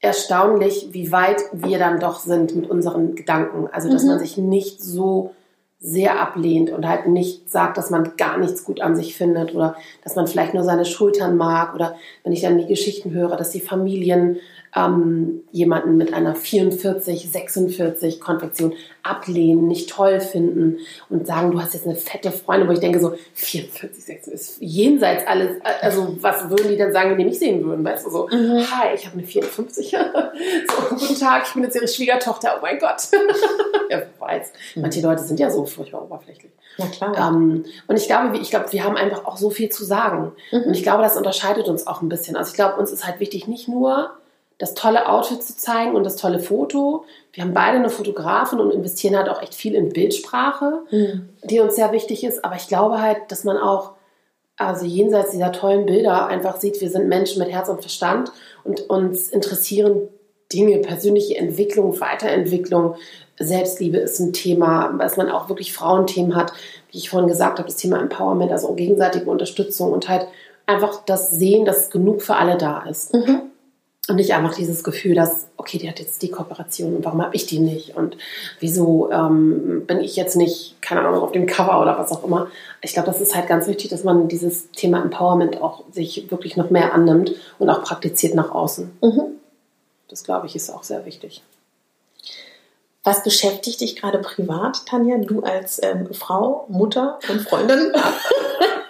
erstaunlich, wie weit wir dann doch sind mit unseren Gedanken. Also, dass mhm. man sich nicht so sehr ablehnt und halt nicht sagt, dass man gar nichts gut an sich findet oder dass man vielleicht nur seine Schultern mag oder wenn ich dann die Geschichten höre, dass die Familien ähm, jemanden mit einer 44, 46 Konfektion ablehnen, nicht toll finden und sagen, du hast jetzt eine fette Freundin, wo ich denke so, 44, 46 ist jenseits alles, also was würden die denn sagen, wenn die mich sehen würden, weißt du, so, mhm. hi, ich habe eine 54, so, guten Tag, ich bin jetzt ihre Schwiegertochter, oh mein Gott. ja, weiß, manche mhm. Leute sind ja so furchtbar oberflächlich. Na klar. Ähm, und ich glaube, ich glaube, wir haben einfach auch so viel zu sagen. Mhm. Und ich glaube, das unterscheidet uns auch ein bisschen. Also ich glaube, uns ist halt wichtig, nicht nur das tolle Outfit zu zeigen und das tolle Foto. Wir haben beide eine Fotografin und investieren halt auch echt viel in Bildsprache, mhm. die uns sehr wichtig ist. Aber ich glaube halt, dass man auch, also jenseits dieser tollen Bilder, einfach sieht, wir sind Menschen mit Herz und Verstand und uns interessieren Dinge, persönliche Entwicklung, Weiterentwicklung, Selbstliebe ist ein Thema, dass man auch wirklich Frauenthemen hat, wie ich vorhin gesagt habe, das Thema Empowerment, also gegenseitige Unterstützung und halt einfach das Sehen, dass genug für alle da ist. Mhm. Und nicht einfach dieses Gefühl, dass, okay, die hat jetzt die Kooperation und warum habe ich die nicht? Und wieso ähm, bin ich jetzt nicht, keine Ahnung, auf dem Cover oder was auch immer? Ich glaube, das ist halt ganz wichtig, dass man dieses Thema Empowerment auch sich wirklich noch mehr annimmt und auch praktiziert nach außen. Mhm. Das, glaube ich, ist auch sehr wichtig. Was beschäftigt dich gerade privat, Tanja? Du als ähm, Frau, Mutter und Freundin?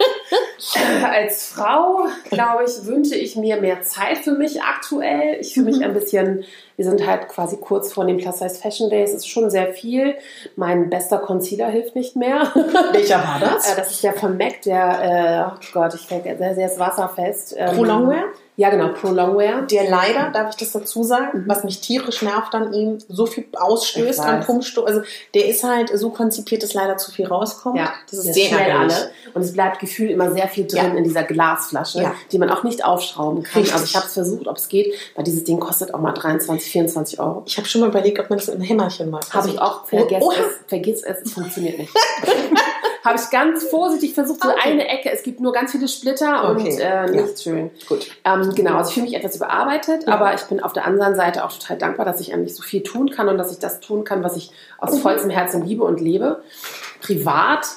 als Frau, glaube ich, wünsche ich mir mehr Zeit für mich aktuell. Ich fühle mich mhm. ein bisschen, wir sind halt quasi kurz vor dem Plus Size Fashion Day. Es ist schon sehr viel. Mein bester Concealer hilft nicht mehr. Welcher war das? Äh, das ist der von MAC, der, äh, oh Gott, ich denke, sehr, sehr wasserfest. Pro Longwear? Ja, genau, Pro Longwear. Der leider, darf ich das dazu sagen, mhm. was mich tierisch nervt an ihm, so viel ausstößt an Pumpstoff. Also der ist halt so konzipiert, dass leider zu viel rauskommt. Ja, das ist sehr schnell alle. Und es bleibt gefühlt immer sehr viel drin ja. in dieser Glasflasche, ja. die man auch nicht aufschrauben kann. Richtig. Also ich habe es versucht, ob es geht, weil dieses Ding kostet auch mal 23, 24 Euro. Ich habe schon mal überlegt, ob man das in ein Hämmerchen macht. Habe ich auch. Vergiss oh, es. Vergiss es, es funktioniert nicht. habe ich ganz vorsichtig versucht, so okay. eine Ecke. Es gibt nur ganz viele Splitter okay. und äh, nichts ja. schön. Gut. Ähm, genau, also ich fühle mich etwas überarbeitet, ja. aber ich bin auf der anderen Seite auch total dankbar, dass ich eigentlich so viel tun kann und dass ich das tun kann, was ich aus mhm. vollstem Herzen liebe und lebe. Privat,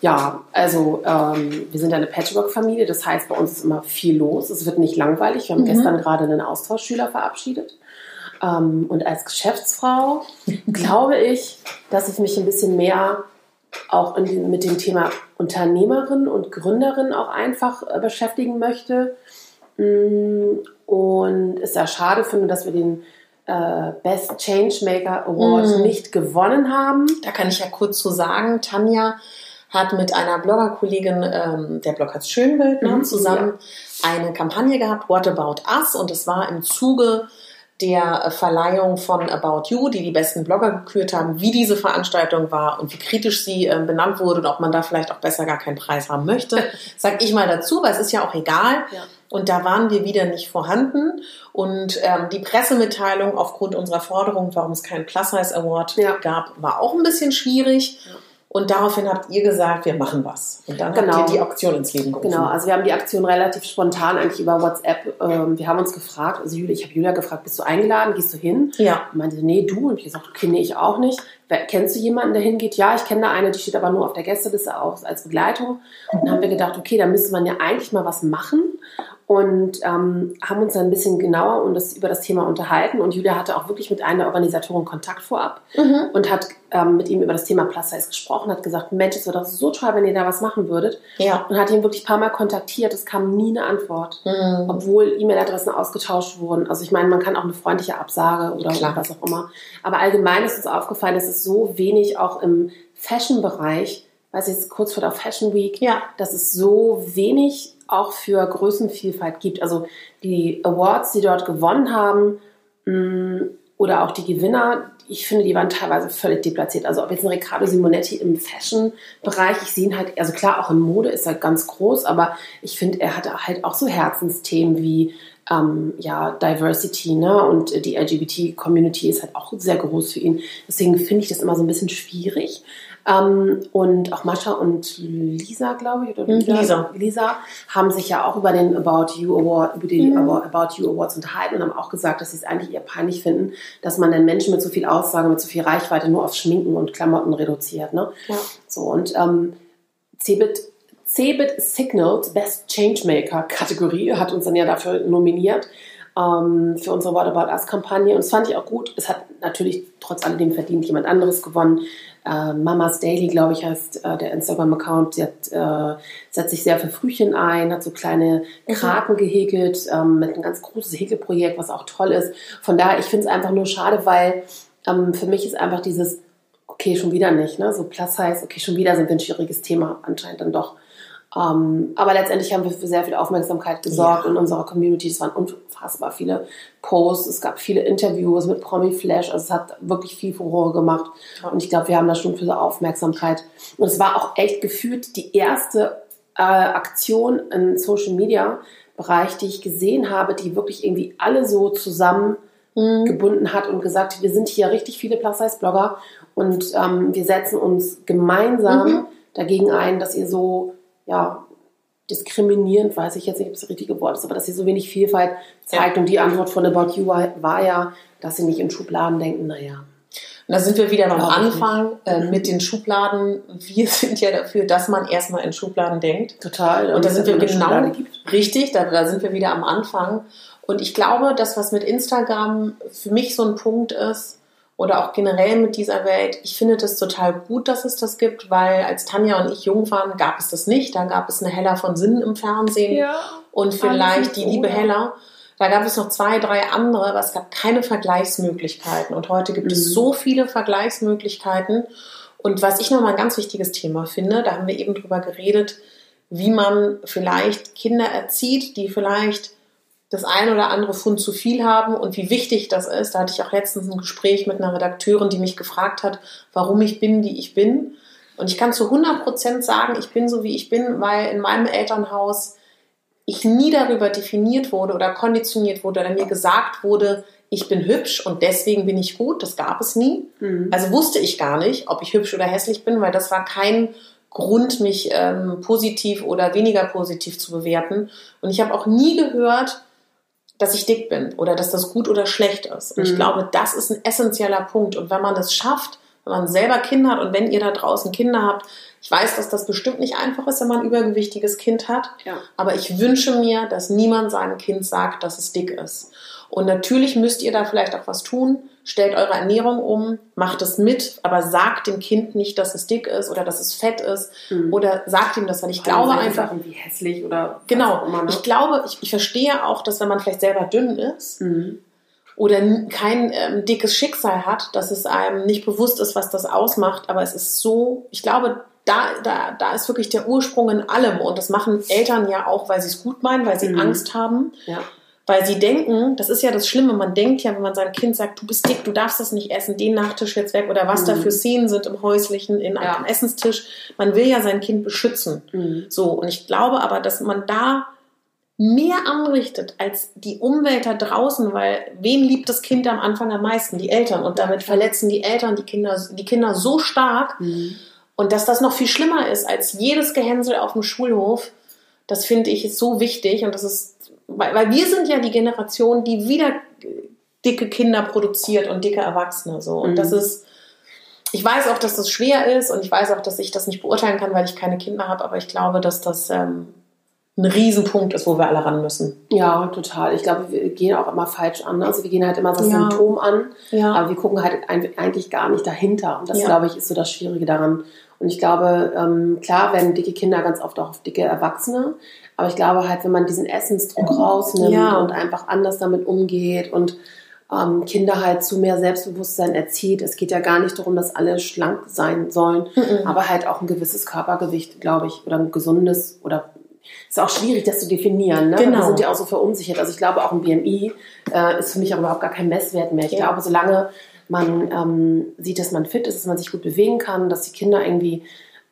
ja, also ähm, wir sind eine Patchwork-Familie, das heißt, bei uns ist immer viel los. Es wird nicht langweilig. Wir haben mhm. gestern gerade einen Austauschschüler verabschiedet. Ähm, und als Geschäftsfrau glaube ich, dass ich mich ein bisschen mehr auch in, mit dem Thema Unternehmerin und Gründerin auch einfach äh, beschäftigen möchte. Mm, und es ja schade finde, dass wir den äh, Best Changemaker Award mm. nicht gewonnen haben. Da kann ich ja kurz zu sagen, Tanja hat mit einer Bloggerkollegin, ähm, der Blog heißt Schönbild, ne, mhm, zusammen ja. eine Kampagne gehabt, What About Us? Und es war im Zuge der Verleihung von About You, die die besten Blogger gekürt haben, wie diese Veranstaltung war und wie kritisch sie äh, benannt wurde und ob man da vielleicht auch besser gar keinen Preis haben möchte, sag ich mal dazu, weil es ist ja auch egal. Ja. Und da waren wir wieder nicht vorhanden. Und ähm, die Pressemitteilung aufgrund unserer Forderung, warum es keinen Plus Size Award ja. gab, war auch ein bisschen schwierig. Ja. Und daraufhin habt ihr gesagt, wir machen was. Und dann genau. habt ihr die Aktion ins Leben gerufen. Genau, also wir haben die Aktion relativ spontan eigentlich über WhatsApp. Ähm, wir haben uns gefragt, also Julia, ich habe Julia gefragt, bist du eingeladen, gehst du hin? Ja. Und meinte, nee, du. Und ich gesagt, okay, nee, ich auch nicht. Kennst du jemanden, der hingeht? Ja, ich kenne da eine, die steht aber nur auf der Gästeliste auch als Begleitung. Und dann haben wir gedacht, okay, da müsste man ja eigentlich mal was machen und ähm, haben uns dann ein bisschen genauer und das, über das Thema unterhalten. Und Julia hatte auch wirklich mit einer Organisatorin Kontakt vorab mhm. und hat ähm, mit ihm über das Thema Plus Size gesprochen, hat gesagt, Mensch, es wäre doch so toll, wenn ihr da was machen würdet. Ja. Und hat ihn wirklich ein paar Mal kontaktiert. Es kam nie eine Antwort, mhm. obwohl E-Mail-Adressen ausgetauscht wurden. Also ich meine, man kann auch eine freundliche Absage oder Klar. was auch immer. Aber allgemein ist uns aufgefallen, dass es so wenig auch im Fashion-Bereich, weiß ich jetzt kurz vor der Fashion Week, ja. dass es so wenig auch für Größenvielfalt gibt. Also die Awards, die dort gewonnen haben, mm, oder auch die Gewinner, ich finde, die waren teilweise völlig deplatziert. Also ob jetzt ein Riccardo Simonetti im Fashion-Bereich, ich sehe ihn halt, also klar, auch in Mode ist er ganz groß, aber ich finde, er hatte halt auch so Herzensthemen wie ähm, ja, Diversity, ne? Und die LGBT-Community ist halt auch sehr groß für ihn. Deswegen finde ich das immer so ein bisschen schwierig. Ähm, und auch Mascha und Lisa, glaube ich, oder hm, Lisa. Lisa. haben sich ja auch über den About You Award, über die mhm. About You Awards unterhalten und haben auch gesagt, dass sie es eigentlich eher peinlich finden, dass man den Menschen mit so viel Aussage, mit so viel Reichweite nur auf Schminken und Klamotten reduziert. Ne? Ja. So und ähm, Cebit Cebit Signals Best Changemaker Kategorie hat uns dann ja dafür nominiert ähm, für unsere What About Us Kampagne. Und das fand ich auch gut. Es hat natürlich trotz alledem verdient jemand anderes gewonnen. Äh, Mamas Daily, glaube ich, heißt äh, der Instagram-Account. Sie hat, äh, setzt sich sehr für Frühchen ein, hat so kleine mhm. Kraken gehäkelt ähm, mit einem ganz großes Häkelprojekt, was auch toll ist. Von daher, ich finde es einfach nur schade, weil ähm, für mich ist einfach dieses, okay, schon wieder nicht, ne? So Plus heißt, okay, schon wieder sind wir ein schwieriges Thema anscheinend dann doch. Ähm, aber letztendlich haben wir für sehr viel Aufmerksamkeit gesorgt ja. in unserer Community. Es waren unfassbar viele Posts, es gab viele Interviews mit Promi Flash. Also es hat wirklich viel Furore gemacht. Und ich glaube, wir haben da schon für so Aufmerksamkeit. Und es war auch echt gefühlt die erste äh, Aktion im Social Media Bereich, die ich gesehen habe, die wirklich irgendwie alle so zusammen mhm. gebunden hat und gesagt, wir sind hier richtig viele Plus-Size-Blogger und ähm, wir setzen uns gemeinsam mhm. dagegen ein, dass ihr so ja, diskriminierend, weiß ich jetzt nicht, ob es das richtige Wort ist, aber dass sie so wenig Vielfalt zeigt. Ja. Und die Antwort von About You war, ja, dass sie nicht in Schubladen denken, naja. Und da sind wir wieder am Anfang äh, mit den Schubladen. Wir sind ja dafür, dass man erstmal in Schubladen denkt. Total. Und da sind wir genau richtig, da, da sind wir wieder am Anfang. Und ich glaube, das, was mit Instagram für mich so ein Punkt ist, oder auch generell mit dieser Welt. Ich finde das total gut, dass es das gibt, weil als Tanja und ich jung waren, gab es das nicht. Da gab es eine Hella von Sinnen im Fernsehen ja, und vielleicht die liebe Hella. Da gab es noch zwei, drei andere, aber es gab keine Vergleichsmöglichkeiten. Und heute gibt mhm. es so viele Vergleichsmöglichkeiten. Und was ich nochmal ein ganz wichtiges Thema finde, da haben wir eben drüber geredet, wie man vielleicht Kinder erzieht, die vielleicht das ein oder andere Pfund zu viel haben und wie wichtig das ist. Da hatte ich auch letztens ein Gespräch mit einer Redakteurin, die mich gefragt hat, warum ich bin, wie ich bin. Und ich kann zu 100 Prozent sagen, ich bin so, wie ich bin, weil in meinem Elternhaus ich nie darüber definiert wurde oder konditioniert wurde oder mir gesagt wurde, ich bin hübsch und deswegen bin ich gut. Das gab es nie. Mhm. Also wusste ich gar nicht, ob ich hübsch oder hässlich bin, weil das war kein Grund, mich ähm, positiv oder weniger positiv zu bewerten. Und ich habe auch nie gehört, dass ich dick bin oder dass das gut oder schlecht ist. Und mhm. ich glaube, das ist ein essentieller Punkt. Und wenn man das schafft, wenn man selber Kinder hat und wenn ihr da draußen Kinder habt, ich weiß, dass das bestimmt nicht einfach ist, wenn man ein übergewichtiges Kind hat. Ja. Aber ich wünsche mir, dass niemand seinem Kind sagt, dass es dick ist. Und natürlich müsst ihr da vielleicht auch was tun. Stellt eure Ernährung um, macht es mit, aber sagt dem Kind nicht, dass es dick ist oder dass es fett ist mhm. oder sagt ihm das, weil ich glaube einfach wie hässlich oder genau. Immer, ne? Ich glaube, ich, ich verstehe auch, dass wenn man vielleicht selber dünn ist mhm. oder kein ähm, dickes Schicksal hat, dass es einem nicht bewusst ist, was das ausmacht. Aber es ist so, ich glaube, da, da, da ist wirklich der Ursprung in allem. Und das machen Eltern ja auch, weil sie es gut meinen, weil sie mhm. Angst haben. Ja. Weil sie denken, das ist ja das Schlimme, man denkt ja, wenn man seinem Kind sagt, du bist dick, du darfst das nicht essen, den Nachtisch jetzt weg oder was mhm. da für Szenen sind im häuslichen, in ja. einem Essenstisch. Man will ja sein Kind beschützen. Mhm. So, und ich glaube aber, dass man da mehr anrichtet als die Umwelt da draußen, weil wen liebt das Kind am Anfang am meisten? Die Eltern. Und damit verletzen die Eltern die Kinder, die Kinder so stark. Mhm. Und dass das noch viel schlimmer ist als jedes Gehänsel auf dem Schulhof, das finde ich so wichtig. Und das ist weil, weil wir sind ja die Generation, die wieder dicke Kinder produziert und dicke Erwachsene so und mhm. das ist ich weiß auch, dass das schwer ist und ich weiß auch, dass ich das nicht beurteilen kann, weil ich keine Kinder habe, aber ich glaube, dass das ähm, ein Riesenpunkt ist, wo wir alle ran müssen. Ja, total. Ich glaube, wir gehen auch immer falsch an. Also wir gehen halt immer das ja. Symptom an, ja. aber wir gucken halt eigentlich gar nicht dahinter. Und das, ja. glaube ich, ist so das Schwierige daran. Und ich glaube, ähm, klar werden dicke Kinder ganz oft auch auf dicke Erwachsene, aber ich glaube halt, wenn man diesen Essensdruck rausnimmt ja. und einfach anders damit umgeht und ähm, Kinder halt zu mehr Selbstbewusstsein erzieht. Es geht ja gar nicht darum, dass alle schlank sein sollen, mhm. aber halt auch ein gewisses Körpergewicht, glaube ich, oder ein gesundes oder ist auch schwierig, das zu definieren. Ne? Genau. Wir sind ja auch so verunsichert. Also ich glaube, auch ein BMI äh, ist für mich auch überhaupt gar kein Messwert mehr. Ich ja. glaube, solange man ähm, sieht, dass man fit ist, dass man sich gut bewegen kann, dass die Kinder irgendwie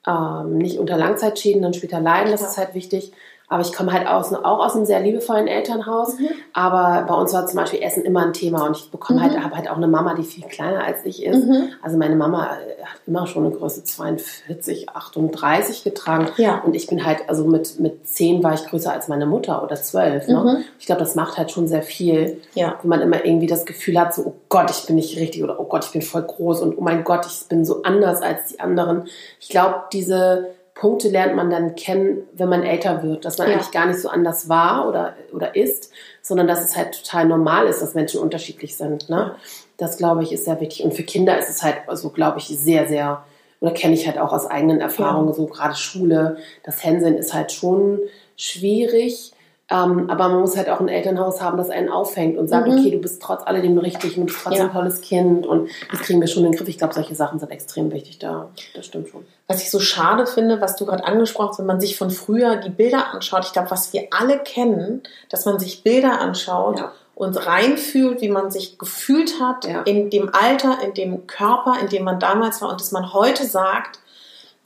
ähm, nicht unter Langzeitschäden dann später leiden, das ist halt wichtig. Aber ich komme halt aus, auch aus einem sehr liebevollen Elternhaus. Mhm. Aber bei uns war zum Beispiel Essen immer ein Thema und ich bekomme halt, mhm. halt, habe halt auch eine Mama, die viel kleiner als ich ist. Mhm. Also meine Mama äh, hat immer schon eine Größe 42, 38 getragen. Ja. Und ich bin halt, also mit, mit 10 war ich größer als meine Mutter oder 12. Ne? Mhm. Ich glaube, das macht halt schon sehr viel. Ja. Wenn man immer irgendwie das Gefühl hat, so, oh Gott, ich bin nicht richtig oder oh Gott, ich bin voll groß und oh mein Gott, ich bin so anders als die anderen. Ich glaube, diese Punkte lernt man dann kennen, wenn man älter wird, dass man ja. eigentlich gar nicht so anders war oder, oder ist, sondern dass es halt total normal ist, dass Menschen unterschiedlich sind. Ne? Das, glaube ich, ist sehr wichtig. Und für Kinder ist es halt, also glaube ich, sehr, sehr, oder kenne ich halt auch aus eigenen Erfahrungen, ja. so gerade Schule, das Hänseln ist halt schon schwierig. Ähm, aber man muss halt auch ein Elternhaus haben, das einen auffängt und sagt, mhm. okay, du bist trotz alledem richtig und du bist trotzdem ja. ein tolles Kind und das kriegen wir schon in den Griff. Ich glaube, solche Sachen sind extrem wichtig da. Das stimmt schon. Was ich so schade finde, was du gerade angesprochen hast, wenn man sich von früher die Bilder anschaut, ich glaube, was wir alle kennen, dass man sich Bilder anschaut ja. und reinfühlt, wie man sich gefühlt hat ja. in dem Alter, in dem Körper, in dem man damals war und dass man heute sagt,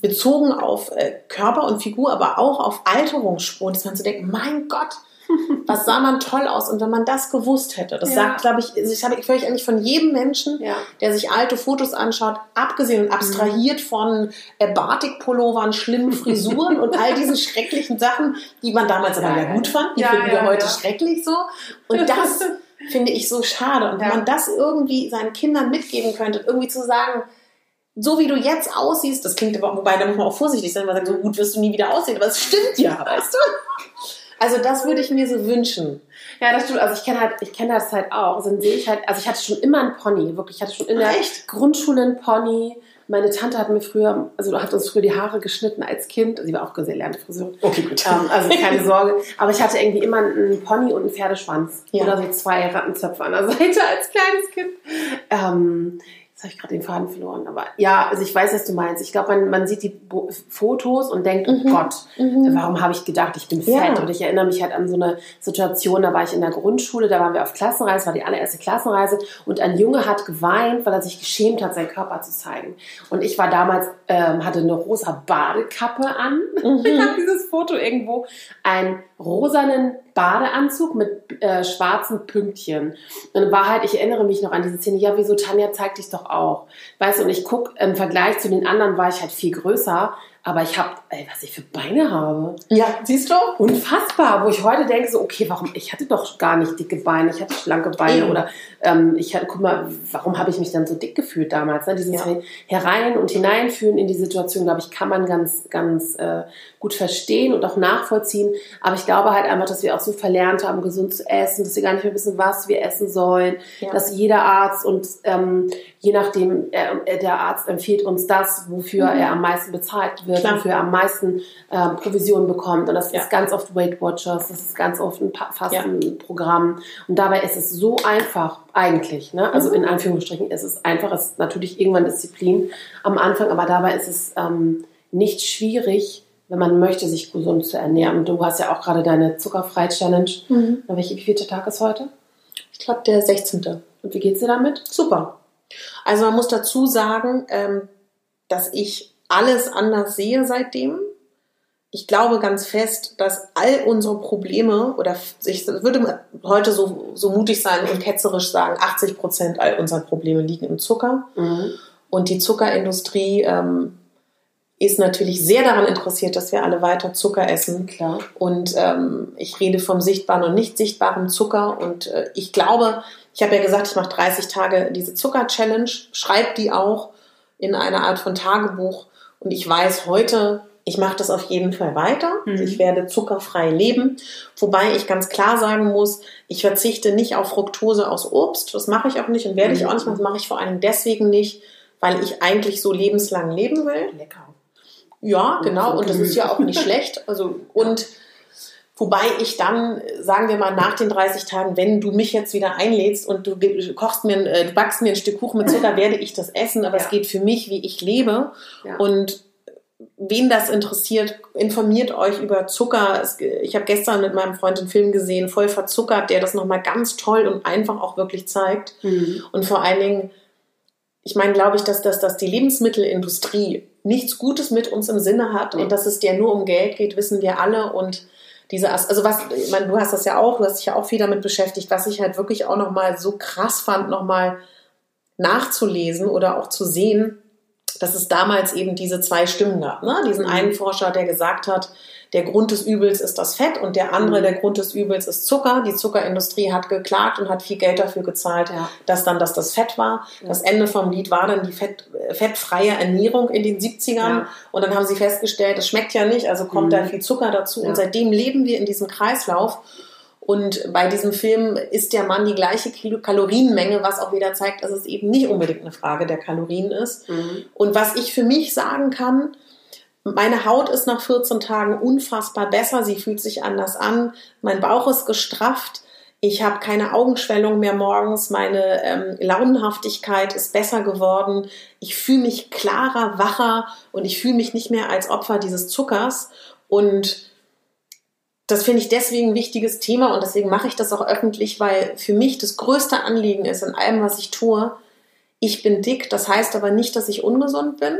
bezogen auf äh, Körper und Figur, aber auch auf Alterungsspuren, dass man so denkt, mein Gott, was sah man toll aus und wenn man das gewusst hätte, das ja. sagt, glaube ich, das habe ich völlig eigentlich von jedem Menschen, ja. der sich alte Fotos anschaut, abgesehen und abstrahiert mhm. von äh, Batik-Pullovern, schlimmen Frisuren und all diesen schrecklichen Sachen, die man damals aber ja gut fand, die finden wir heute schrecklich so und das finde ich so schade und wenn man das irgendwie seinen Kindern mitgeben könnte, irgendwie zu sagen, so wie du jetzt aussiehst, das klingt aber, wobei da muss man auch vorsichtig sein, weil man sagt, so gut wirst du nie wieder aussehen, aber es stimmt ja, weißt du? Also das würde ich mir so wünschen. Ja, das stimmt. Also ich kenne halt, ich kenne das halt auch. Also dann sehe ich halt, also ich hatte schon immer einen Pony, wirklich. Ich hatte schon in der Echt? Grundschule einen Pony. Meine Tante hat mir früher, also hat uns früher die Haare geschnitten als Kind. Sie war auch gelernte Friseurin. Okay, gut. Ähm, also keine Sorge. Aber ich hatte irgendwie immer einen Pony und einen Pferdeschwanz. Ja. Oder so zwei Rattenzöpfe an der Seite als kleines Kind. Ähm, Jetzt habe ich gerade den Faden verloren. Aber ja, also ich weiß, was du meinst. Ich glaube, man, man sieht die Bo Fotos und denkt, oh mhm. oh Gott, mhm. warum habe ich gedacht, ich bin fett? Ja. Und ich erinnere mich halt an so eine Situation, da war ich in der Grundschule, da waren wir auf Klassenreise, war die allererste Klassenreise und ein Junge hat geweint, weil er sich geschämt hat, seinen Körper zu zeigen. Und ich war damals, ähm, hatte eine rosa Badekappe an. Mhm. Ich habe dieses Foto irgendwo, ein rosanen Badeanzug mit äh, schwarzen Pünktchen. Und war halt, ich erinnere mich noch an diese Szene, ja, wieso Tanja zeigt dich doch auch. Weißt du, und ich gucke, im Vergleich zu den anderen war ich halt viel größer, aber ich habe, was ich für Beine habe. Ja, siehst du? Unfassbar, wo ich heute denke, so, okay, warum, ich hatte doch gar nicht dicke Beine, ich hatte schlanke Beine Eben. oder ähm, ich hatte, guck mal, warum habe ich mich dann so dick gefühlt damals? Ne? Dieses ja. Herein und Hineinführen in die Situation, glaube ich, kann man ganz, ganz äh, gut verstehen und auch nachvollziehen. Aber ich glaube halt einfach, dass wir auch so verlernt haben, gesund zu essen, dass wir gar nicht mehr wissen, was wir essen sollen, ja. dass jeder Arzt und ähm, je nachdem, äh, der Arzt empfiehlt uns das, wofür mhm. er am meisten bezahlt wird, Klar. wofür er am meisten äh, Provisionen bekommt. Und das ja. ist ganz oft Weight Watchers, das ist ganz oft ein Fastenprogramm. Ja. Und dabei ist es so einfach, eigentlich. Ne? Also mhm. in Anführungsstrichen ist es einfach, es ist natürlich irgendwann Disziplin am Anfang, aber dabei ist es ähm, nicht schwierig, wenn man möchte, sich gesund zu ernähren. Du hast ja auch gerade deine Zuckerfrei-Challenge. Mhm. Welche, wie vielte Tag ist heute? Ich glaube, der 16. Und wie geht's dir damit? Super. Also man muss dazu sagen, ähm, dass ich alles anders sehe seitdem. Ich glaube ganz fest, dass all unsere Probleme, oder ich würde heute so, so mutig sein und ketzerisch sagen, 80 Prozent all unserer Probleme liegen im Zucker. Mhm. Und die Zuckerindustrie ähm, ist natürlich sehr daran interessiert, dass wir alle weiter Zucker essen. Klar. Und ähm, ich rede vom sichtbaren und nicht sichtbaren Zucker. Und äh, ich glaube, ich habe ja gesagt, ich mache 30 Tage diese Zucker-Challenge, schreibe die auch in einer Art von Tagebuch. Und ich weiß heute, ich mache das auf jeden Fall weiter. Mhm. Ich werde zuckerfrei leben. Wobei ich ganz klar sagen muss, ich verzichte nicht auf Fructose aus Obst. Das mache ich auch nicht und werde mhm. ich auch nicht. Das mache ich vor allem deswegen nicht, weil ich eigentlich so lebenslang leben will. Lecker. Ja, genau. Und das ist ja auch nicht schlecht. Also, und wobei ich dann, sagen wir mal, nach den 30 Tagen, wenn du mich jetzt wieder einlädst und du kochst mir, äh, du backst mir ein Stück Kuchen mit Zucker, werde ich das essen. Aber ja. es geht für mich, wie ich lebe. Ja. Und wen das interessiert, informiert euch über Zucker. Ich habe gestern mit meinem Freund einen Film gesehen, voll verzuckert, der das nochmal ganz toll und einfach auch wirklich zeigt. Mhm. Und vor allen Dingen, ich meine, glaube ich, dass, dass, dass die Lebensmittelindustrie nichts Gutes mit uns im Sinne hat nee. und dass es dir nur um Geld geht, wissen wir alle und diese, also was, ich meine, du hast das ja auch, du hast dich ja auch viel damit beschäftigt, was ich halt wirklich auch nochmal so krass fand, nochmal nachzulesen oder auch zu sehen, dass es damals eben diese zwei Stimmen gab. Ne? Diesen mhm. einen Forscher, der gesagt hat, der Grund des Übels ist das Fett und der andere, mhm. der Grund des Übels ist Zucker. Die Zuckerindustrie hat geklagt und hat viel Geld dafür gezahlt, ja. dass dann das das Fett war. Ja. Das Ende vom Lied war dann die fett, fettfreie Ernährung in den 70ern. Ja. Und dann haben sie festgestellt, es schmeckt ja nicht, also kommt mhm. da viel Zucker dazu. Und seitdem leben wir in diesem Kreislauf. Und bei diesem Film ist der Mann die gleiche Kalorienmenge, was auch wieder zeigt, dass es eben nicht unbedingt eine Frage der Kalorien ist. Mhm. Und was ich für mich sagen kann, meine Haut ist nach 14 Tagen unfassbar besser, sie fühlt sich anders an, mein Bauch ist gestrafft, ich habe keine Augenschwellung mehr morgens, meine ähm, Launenhaftigkeit ist besser geworden, ich fühle mich klarer, wacher und ich fühle mich nicht mehr als Opfer dieses Zuckers. Und das finde ich deswegen ein wichtiges Thema und deswegen mache ich das auch öffentlich, weil für mich das größte Anliegen ist in allem, was ich tue, ich bin dick, das heißt aber nicht, dass ich ungesund bin,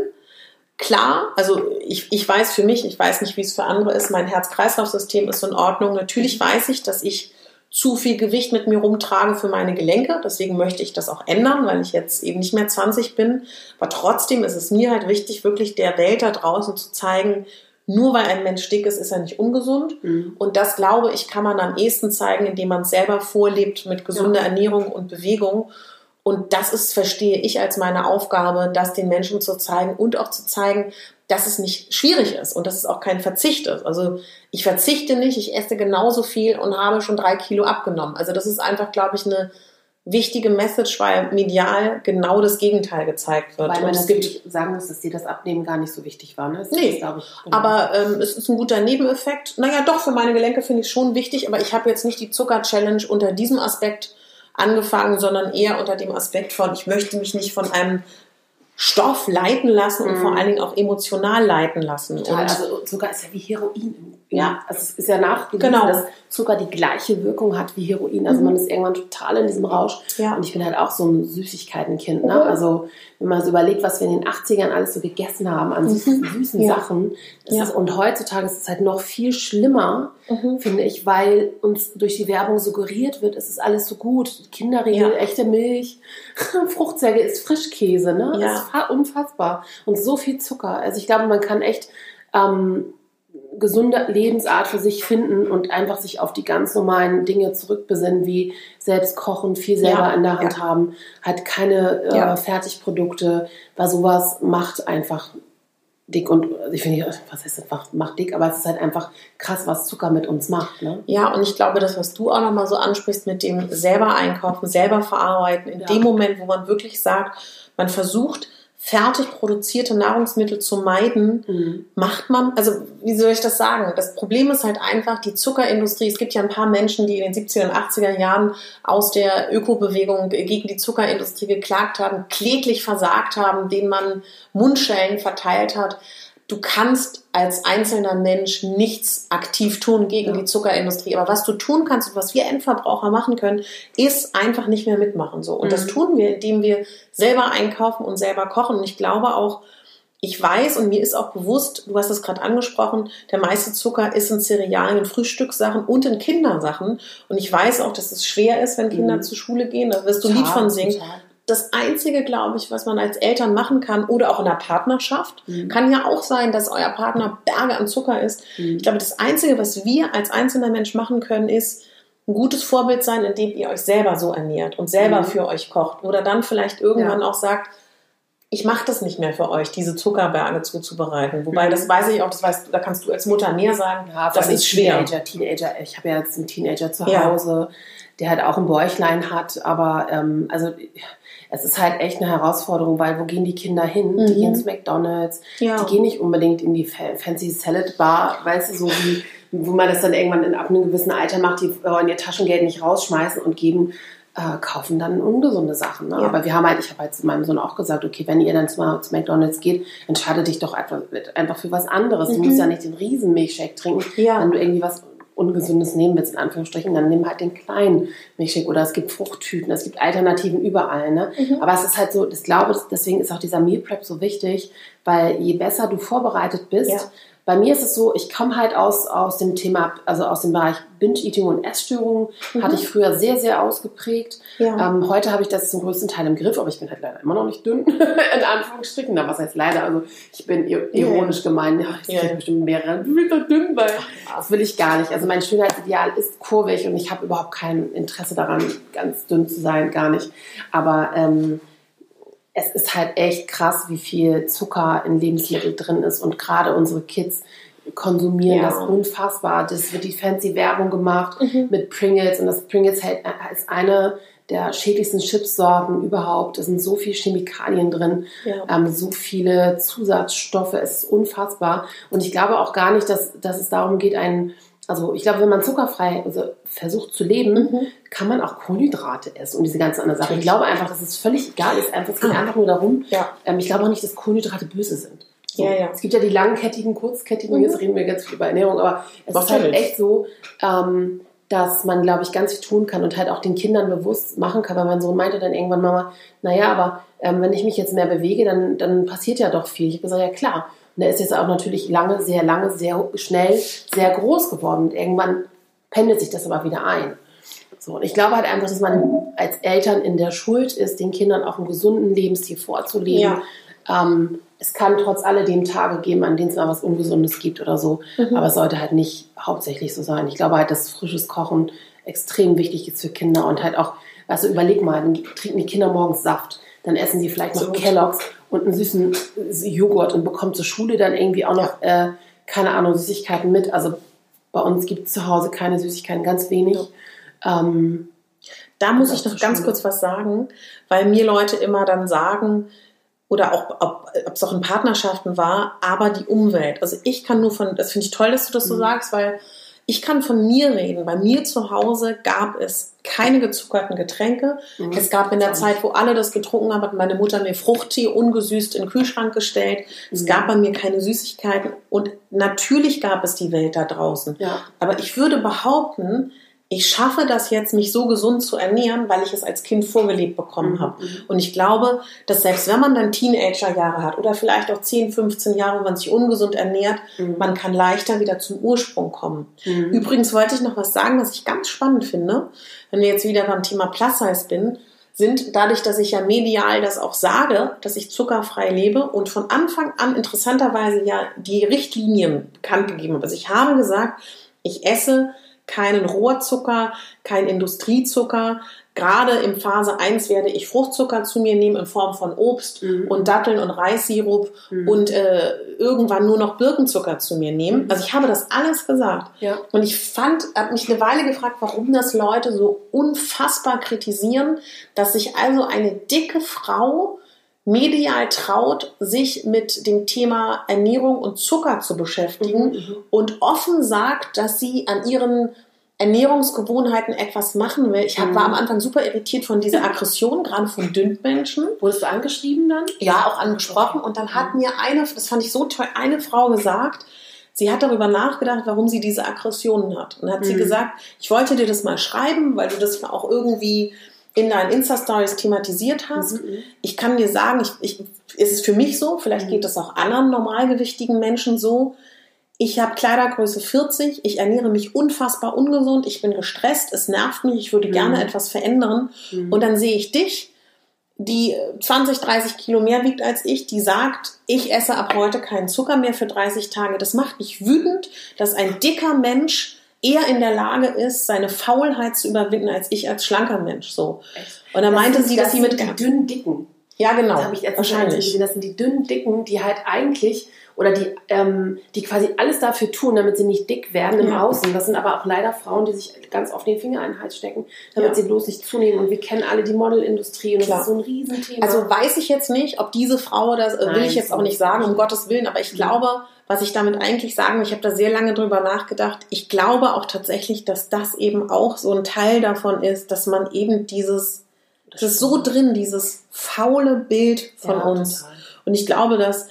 klar, also ich, ich weiß für mich, ich weiß nicht, wie es für andere ist, mein Herz-Kreislauf-System ist in Ordnung. Natürlich weiß ich, dass ich zu viel Gewicht mit mir rumtrage für meine Gelenke. Deswegen möchte ich das auch ändern, weil ich jetzt eben nicht mehr 20 bin. Aber trotzdem ist es mir halt wichtig, wirklich der Welt da draußen zu zeigen, nur weil ein Mensch dick ist, ist er nicht ungesund. Mhm. Und das, glaube ich, kann man am ehesten zeigen, indem man es selber vorlebt mit gesunder ja. Ernährung und Bewegung. Und das ist, verstehe ich als meine Aufgabe, das den Menschen zu zeigen und auch zu zeigen, dass es nicht schwierig ist und dass es auch kein Verzicht ist. Also ich verzichte nicht, ich esse genauso viel und habe schon drei Kilo abgenommen. Also das ist einfach, glaube ich, eine wichtige Message, weil medial genau das Gegenteil gezeigt wird. Weil man es gibt sagen muss, dass dir das Abnehmen gar nicht so wichtig war. Ne? Das nee, ist, ich, genau. aber ähm, es ist ein guter Nebeneffekt. Naja, doch, für meine Gelenke finde ich schon wichtig, aber ich habe jetzt nicht die Zucker-Challenge unter diesem Aspekt angefangen, sondern eher unter dem Aspekt von, ich möchte mich nicht von einem Stoff leiten lassen und mhm. vor allen Dingen auch emotional leiten lassen. Total. Und also Zucker ist ja wie Heroin. Ja, also es ist ja nachgewiesen, genau. dass Zucker die gleiche Wirkung hat wie Heroin. Also mhm. man ist irgendwann total in diesem Rausch. Ja. Und ich bin halt auch so ein Süßigkeitenkind. Ne? Mhm. Also wenn man so überlegt, was wir in den 80ern alles so gegessen haben an süßen, mhm. süßen ja. Sachen. Ja. Ist, und heutzutage ist es halt noch viel schlimmer, mhm. finde ich, weil uns durch die Werbung suggeriert wird, es ist alles so gut. Kinderriegel, echte Milch, Fruchtsäge ist Frischkäse. Ne? Ja. Das ist unfassbar. Und so viel Zucker. Also ich glaube, man kann echt... Ähm, gesunde Lebensart für sich finden und einfach sich auf die ganz normalen Dinge zurückbesinnen, wie selbst kochen, viel selber ja, in der Hand ja. haben, halt keine äh, ja. Fertigprodukte, weil sowas macht einfach dick und ich finde, was heißt einfach, macht dick, aber es ist halt einfach krass, was Zucker mit uns macht. Ne? Ja, und ich glaube, das, was du auch nochmal so ansprichst mit dem selber einkaufen, selber verarbeiten, in dem Moment, wo man wirklich sagt, man versucht, fertig produzierte Nahrungsmittel zu meiden, mhm. macht man, also wie soll ich das sagen? Das Problem ist halt einfach die Zuckerindustrie. Es gibt ja ein paar Menschen, die in den 70er und 80er Jahren aus der Ökobewegung gegen die Zuckerindustrie geklagt haben, kläglich versagt haben, denen man Mundschellen verteilt hat du kannst als einzelner Mensch nichts aktiv tun gegen ja. die Zuckerindustrie. Aber was du tun kannst und was wir Endverbraucher machen können, ist einfach nicht mehr mitmachen. So. Und mhm. das tun wir, indem wir selber einkaufen und selber kochen. Und ich glaube auch, ich weiß und mir ist auch bewusst, du hast es gerade angesprochen, der meiste Zucker ist in Cerealien, in Frühstückssachen und in Kindersachen. Und ich weiß auch, dass es schwer ist, wenn Kinder mhm. zur Schule gehen. Da wirst du ein Lied von singen. Das Einzige, glaube ich, was man als Eltern machen kann oder auch in der Partnerschaft, mhm. kann ja auch sein, dass euer Partner Berge an Zucker ist. Mhm. Ich glaube, das Einzige, was wir als einzelner Mensch machen können, ist ein gutes Vorbild sein, indem ihr euch selber so ernährt und selber mhm. für euch kocht. Oder dann vielleicht irgendwann ja. auch sagt, ich mache das nicht mehr für euch, diese Zuckerberge zuzubereiten. Wobei, das mhm. weiß ich auch, das weißt, da kannst du als Mutter mehr sagen. Ja, das ist schwer. Teenager, Teenager. Ich habe ja jetzt einen Teenager zu Hause, ja. der halt auch ein Bäuchlein hat, aber ähm, also es ist halt echt eine Herausforderung, weil wo gehen die Kinder hin? Mhm. Die gehen zu McDonalds, ja. die gehen nicht unbedingt in die Fancy Salad Bar, weißt du, so wie, wo man das dann irgendwann in, ab einem gewissen Alter macht, die wollen ihr Taschengeld nicht rausschmeißen und geben, äh, kaufen dann ungesunde Sachen. Ne? Ja. Aber wir haben halt, ich habe halt zu meinem Sohn auch gesagt, okay, wenn ihr dann mal zu McDonalds geht, entscheide dich doch einfach, einfach für was anderes. Mhm. Du musst ja nicht den riesen Milchshake trinken, ja. wenn du irgendwie was Ungesundes nehmen willst, in Anführungsstrichen, dann nimm halt den kleinen Milchshake oder es gibt Fruchttüten, es gibt Alternativen überall. Ne? Mhm. Aber es ist halt so, ich glaube, deswegen ist auch dieser Meal Prep so wichtig, weil je besser du vorbereitet bist, ja. Bei mir ist es so, ich komme halt aus, aus dem Thema, also aus dem Bereich Binge-Eating und Essstörungen, mhm. hatte ich früher sehr, sehr ausgeprägt. Ja. Ähm, heute habe ich das zum größten Teil im Griff, aber ich bin halt leider immer noch nicht dünn, in Anführungsstrichen. Na, was heißt leider? Also ich bin ironisch ja. gemeint, ja, ich ja. bestimmt mehrere, du bist doch dünn, weil das will ich gar nicht. Also mein Schönheitsideal ist kurvig und ich habe überhaupt kein Interesse daran, ganz dünn zu sein, gar nicht. Aber ähm, es ist halt echt krass, wie viel Zucker in Lebensmitteln drin ist und gerade unsere Kids konsumieren ja. das unfassbar. Das wird die fancy Werbung gemacht mhm. mit Pringles und das Pringles halt ist eine der schädlichsten Chipsorten überhaupt. Da sind so viele Chemikalien drin, ja. ähm, so viele Zusatzstoffe. Es ist unfassbar. Und ich glaube auch gar nicht, dass, dass es darum geht, einen also ich glaube, wenn man zuckerfrei also versucht zu leben, mhm. kann man auch Kohlenhydrate essen und diese ganzen anderen Sachen. Ich glaube einfach, dass es völlig egal ist. Einfach, es geht ah. einfach nur darum. Ja. Ähm, ich glaube auch nicht, dass Kohlenhydrate böse sind. So. Ja, ja. Es gibt ja die langkettigen, kurzkettigen, mhm. jetzt reden wir ganz viel über Ernährung, aber es Was ist halt echt so, ähm, dass man, glaube ich, ganz viel tun kann und halt auch den Kindern bewusst machen kann, weil mein Sohn meinte dann irgendwann, Mama, naja, aber ähm, wenn ich mich jetzt mehr bewege, dann, dann passiert ja doch viel. Ich habe gesagt, ja klar. Und er ist jetzt auch natürlich lange, sehr lange, sehr schnell, sehr groß geworden. Und irgendwann pendelt sich das aber wieder ein. So, und ich glaube halt einfach, dass man als Eltern in der Schuld ist, den Kindern auch einen gesunden Lebensstil vorzuleben. Ja. Ähm, es kann trotz alledem Tage geben, an denen es mal was Ungesundes gibt oder so. Mhm. Aber es sollte halt nicht hauptsächlich so sein. Ich glaube halt, dass frisches Kochen extrem wichtig ist für Kinder und halt auch, also überleg mal, dann trinken die Kinder morgens Saft, dann essen sie vielleicht noch so Kelloggs und einen süßen Joghurt und bekommt zur Schule dann irgendwie auch noch, äh, keine Ahnung, Süßigkeiten mit. Also bei uns gibt es zu Hause keine Süßigkeiten, ganz wenig. Ähm, da muss ich noch ganz kurz was sagen, weil mir Leute immer dann sagen, oder auch, ob es auch in Partnerschaften war, aber die Umwelt. Also ich kann nur von, das finde ich toll, dass du das so mhm. sagst, weil ich kann von mir reden. Bei mir zu Hause gab es keine gezuckerten Getränke. Mhm. Es gab in der Zeit, wo alle das getrunken haben, hat meine Mutter mir Fruchttee ungesüßt in den Kühlschrank gestellt. Mhm. Es gab bei mir keine Süßigkeiten und natürlich gab es die Welt da draußen. Ja. Aber ich würde behaupten, ich schaffe das jetzt, mich so gesund zu ernähren, weil ich es als Kind vorgelebt bekommen mhm. habe. Und ich glaube, dass selbst wenn man dann Teenagerjahre hat oder vielleicht auch 10, 15 Jahre, wo man sich ungesund ernährt, mhm. man kann leichter wieder zum Ursprung kommen. Mhm. Übrigens wollte ich noch was sagen, was ich ganz spannend finde, wenn wir jetzt wieder beim Thema Plus Size bin, sind dadurch, dass ich ja medial das auch sage, dass ich zuckerfrei lebe und von Anfang an interessanterweise ja die Richtlinien bekannt gegeben habe. Also ich habe gesagt, ich esse keinen Rohrzucker, kein Industriezucker. Gerade in Phase 1 werde ich Fruchtzucker zu mir nehmen in Form von Obst mhm. und Datteln und Reissirup mhm. und äh, irgendwann nur noch Birkenzucker zu mir nehmen. Mhm. Also ich habe das alles gesagt. Ja. Und ich fand, habe mich eine Weile gefragt, warum das Leute so unfassbar kritisieren, dass sich also eine dicke Frau medial traut, sich mit dem Thema Ernährung und Zucker zu beschäftigen mhm, mhm, und offen sagt, dass sie an ihren Ernährungsgewohnheiten etwas machen will. Ich hab, mhm. war am Anfang super irritiert von dieser Aggression, gerade von Dünnmenschen. Wurdest du angeschrieben dann? Ja, auch angesprochen. Und dann hat mhm. mir eine, das fand ich so toll, eine Frau gesagt, sie hat darüber nachgedacht, warum sie diese Aggressionen hat. Und hat mhm. sie gesagt, ich wollte dir das mal schreiben, weil du das auch irgendwie in deinen Insta-Stories thematisiert hast. Mhm. Ich kann dir sagen, ich, ich, ist es für mich so, vielleicht mhm. geht es auch anderen normalgewichtigen Menschen so. Ich habe Kleidergröße 40, ich ernähre mich unfassbar ungesund, ich bin gestresst, es nervt mich, ich würde mhm. gerne etwas verändern. Mhm. Und dann sehe ich dich, die 20, 30 Kilo mehr wiegt als ich, die sagt, ich esse ab heute keinen Zucker mehr für 30 Tage. Das macht mich wütend, dass ein dicker Mensch eher in der Lage ist, seine Faulheit zu überwinden, als ich als schlanker Mensch. So. Und dann meinte sie, dass sie mit dünnen Dicken. Ja, genau. Das habe ich jetzt wahrscheinlich gesehen. Das sind die dünnen Dicken, die halt eigentlich oder die, ähm, die quasi alles dafür tun, damit sie nicht dick werden im ja. Außen. Das sind aber auch leider Frauen, die sich ganz oft den Finger in den Hals stecken, damit ja. sie bloß nicht zunehmen. Und wir kennen alle die Modelindustrie und Klar. das ist so ein Riesenthema. Also weiß ich jetzt nicht, ob diese Frau, das Nein, will ich jetzt auch nicht sagen, um Gottes Willen, aber ich glaube, was ich damit eigentlich sagen ich habe da sehr lange drüber nachgedacht. Ich glaube auch tatsächlich, dass das eben auch so ein Teil davon ist, dass man eben dieses, das ist so drin, dieses faule Bild von ja, uns. Total. Und ich glaube, dass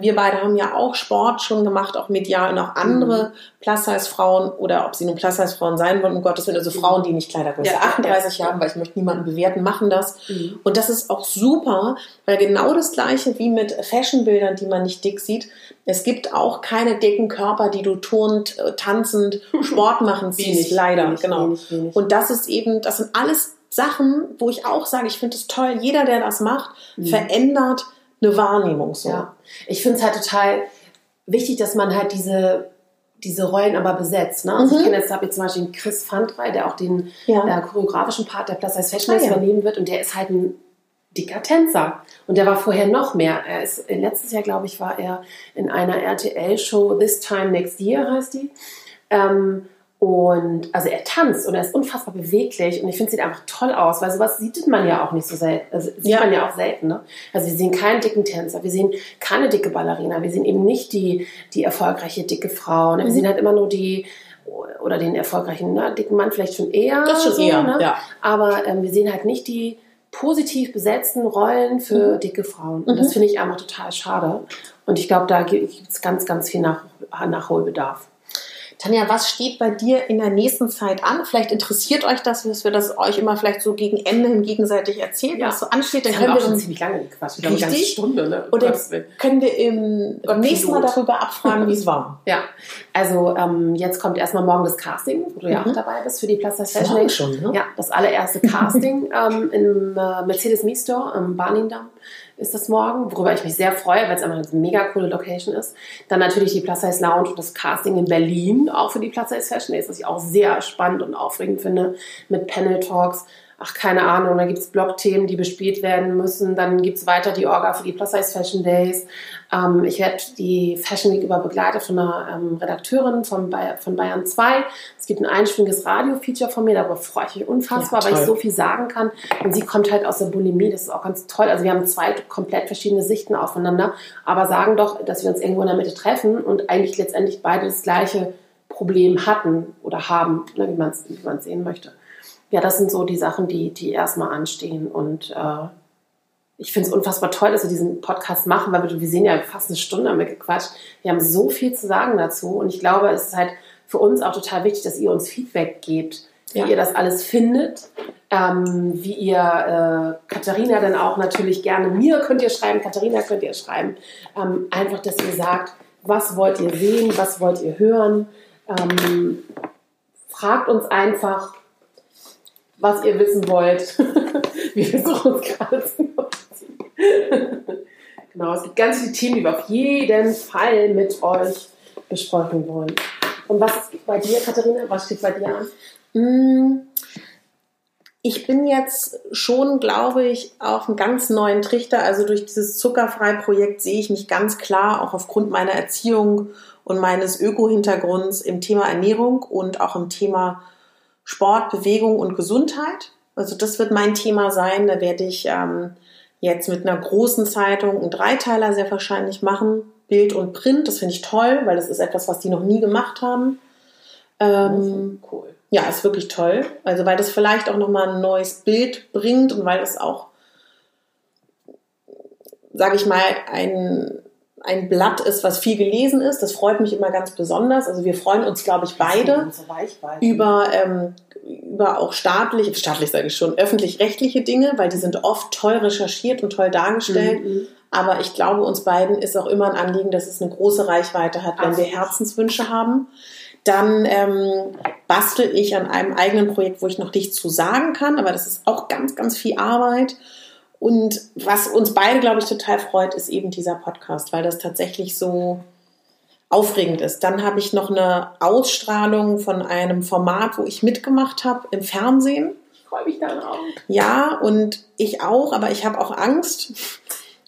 wir beide haben ja auch Sport schon gemacht, auch medial und auch andere mhm. Plus-Size-Frauen oder ob sie nun Plus-Size-Frauen sein wollen, um Gottes Willen, also mhm. Frauen, die nicht Kleidergröße ja, 38 ja. haben, weil ich möchte niemanden bewerten, machen das. Mhm. Und das ist auch super, weil genau das Gleiche wie mit Fashion-Bildern, die man nicht dick sieht, es gibt auch keine dicken Körper, die du turnt, äh, tanzend, Sport machen siehst, leider. Wenig, genau. Wenig, wenig. Und das ist eben, das sind alles Sachen, wo ich auch sage, ich finde es toll, jeder, der das macht, mhm. verändert eine Wahrnehmung so. Ja. Ich finde es halt total wichtig, dass man halt diese diese Rollen aber besetzt. Ne? Also mhm. ich kenne jetzt, habe jetzt zum Beispiel Chris Fandrei, der auch den ja. äh, choreografischen Part der Plus Size Fashion ah, ja. übernehmen wird und der ist halt ein dicker Tänzer. Und der war vorher noch mehr. Er ist, letztes Jahr, glaube ich, war er in einer RTL-Show, This Time Next Year heißt die. Ähm, und also er tanzt und er ist unfassbar beweglich und ich finde, sieht einfach toll aus, weil sowas sieht man ja auch nicht so selten. Also sieht ja. man ja auch selten. Ne? Also wir sehen keinen dicken Tänzer, wir sehen keine dicke Ballerina, wir sehen eben nicht die, die erfolgreiche dicke Frau. Ne? Wir mhm. sehen halt immer nur die oder den erfolgreichen ne? dicken Mann vielleicht schon eher. Das schon so, eher, ne? ja. Aber ähm, wir sehen halt nicht die positiv besetzten Rollen für mhm. dicke Frauen. Und mhm. das finde ich einfach total schade. Und ich glaube, da gibt es ganz, ganz viel Nach Nachholbedarf. Tanja, was steht bei dir in der nächsten Zeit an? Vielleicht interessiert euch das, dass wir das euch immer vielleicht so gegen Ende hin gegenseitig erzählen, ja. was so ansteht. Dann das können wir schon ziemlich lange gequatscht. Richtig? Eine Stunde, ne? Oder können wir im, beim nächsten Mal darüber abfragen, wie es war. Ja, also ähm, jetzt kommt erstmal morgen das Casting, wo du ja mhm. auch dabei bist für die Plaza Fashion Week. schon, ne? Ja, das allererste Casting ähm, im äh, Mercedes Me Store am Barningdamm ist das morgen, worüber ich mich sehr freue, weil es einfach eine mega coole Location ist. Dann natürlich die Plus Size Lounge und das Casting in Berlin, auch für die Plus Size Fashion Days, was ich auch sehr spannend und aufregend finde, mit Panel Talks. Ach keine Ahnung, da gibt es Blogthemen, die bespielt werden müssen. Dann gibt es weiter die Orga für die Plus Size Fashion Days. Ähm, ich werde die Fashion Week über begleitet von einer ähm, Redakteurin von, Bayern, von Bayern 2. Es gibt ein einspringiges Radio-Feature von mir, darüber freue ich mich unfassbar, ja, weil ich so viel sagen kann. Und sie kommt halt aus der Bulimie, das ist auch ganz toll. Also wir haben zwei komplett verschiedene Sichten aufeinander, aber sagen doch, dass wir uns irgendwo in der Mitte treffen und eigentlich letztendlich beide das gleiche Problem hatten oder haben, ne, wie man es sehen möchte ja, das sind so die Sachen, die, die erstmal anstehen. Und äh, ich finde es unfassbar toll, dass wir diesen Podcast machen, weil wir, wir sehen ja fast eine Stunde wir gequatscht. Wir haben so viel zu sagen dazu. Und ich glaube, es ist halt für uns auch total wichtig, dass ihr uns Feedback gebt, wie ja. ihr das alles findet. Ähm, wie ihr äh, Katharina dann auch natürlich gerne mir könnt ihr schreiben, Katharina könnt ihr schreiben. Ähm, einfach, dass ihr sagt, was wollt ihr sehen, was wollt ihr hören. Ähm, fragt uns einfach, was ihr wissen wollt. wir versuchen uns gerade zu Genau, es gibt ganz viele Themen, die wir auf jeden Fall mit euch besprechen wollen. Und was bei dir, Katharina? Was steht bei dir an? Mm, ich bin jetzt schon, glaube ich, auf einem ganz neuen Trichter. Also durch dieses Zuckerfrei-Projekt sehe ich mich ganz klar, auch aufgrund meiner Erziehung und meines Öko-Hintergrunds im Thema Ernährung und auch im Thema Sport, Bewegung und Gesundheit. Also das wird mein Thema sein. Da werde ich ähm, jetzt mit einer großen Zeitung einen Dreiteiler sehr wahrscheinlich machen. Bild und Print, das finde ich toll, weil das ist etwas, was die noch nie gemacht haben. Ähm, cool. Ja, ist wirklich toll. Also weil das vielleicht auch nochmal ein neues Bild bringt und weil es auch, sage ich mal, ein ein Blatt ist, was viel gelesen ist. Das freut mich immer ganz besonders. Also wir freuen uns, glaube ich, beide über, ähm, über auch staatlich, staatlich sage ich schon, öffentlich-rechtliche Dinge, weil die sind oft toll recherchiert und toll dargestellt. Mhm. Aber ich glaube, uns beiden ist auch immer ein Anliegen, dass es eine große Reichweite hat, wenn Absolut. wir Herzenswünsche haben. Dann ähm, bastel ich an einem eigenen Projekt, wo ich noch nichts zu sagen kann, aber das ist auch ganz, ganz viel Arbeit. Und was uns beide, glaube ich, total freut, ist eben dieser Podcast, weil das tatsächlich so aufregend ist. Dann habe ich noch eine Ausstrahlung von einem Format, wo ich mitgemacht habe im Fernsehen. Ich freue mich dann auch. Ja, und ich auch, aber ich habe auch Angst.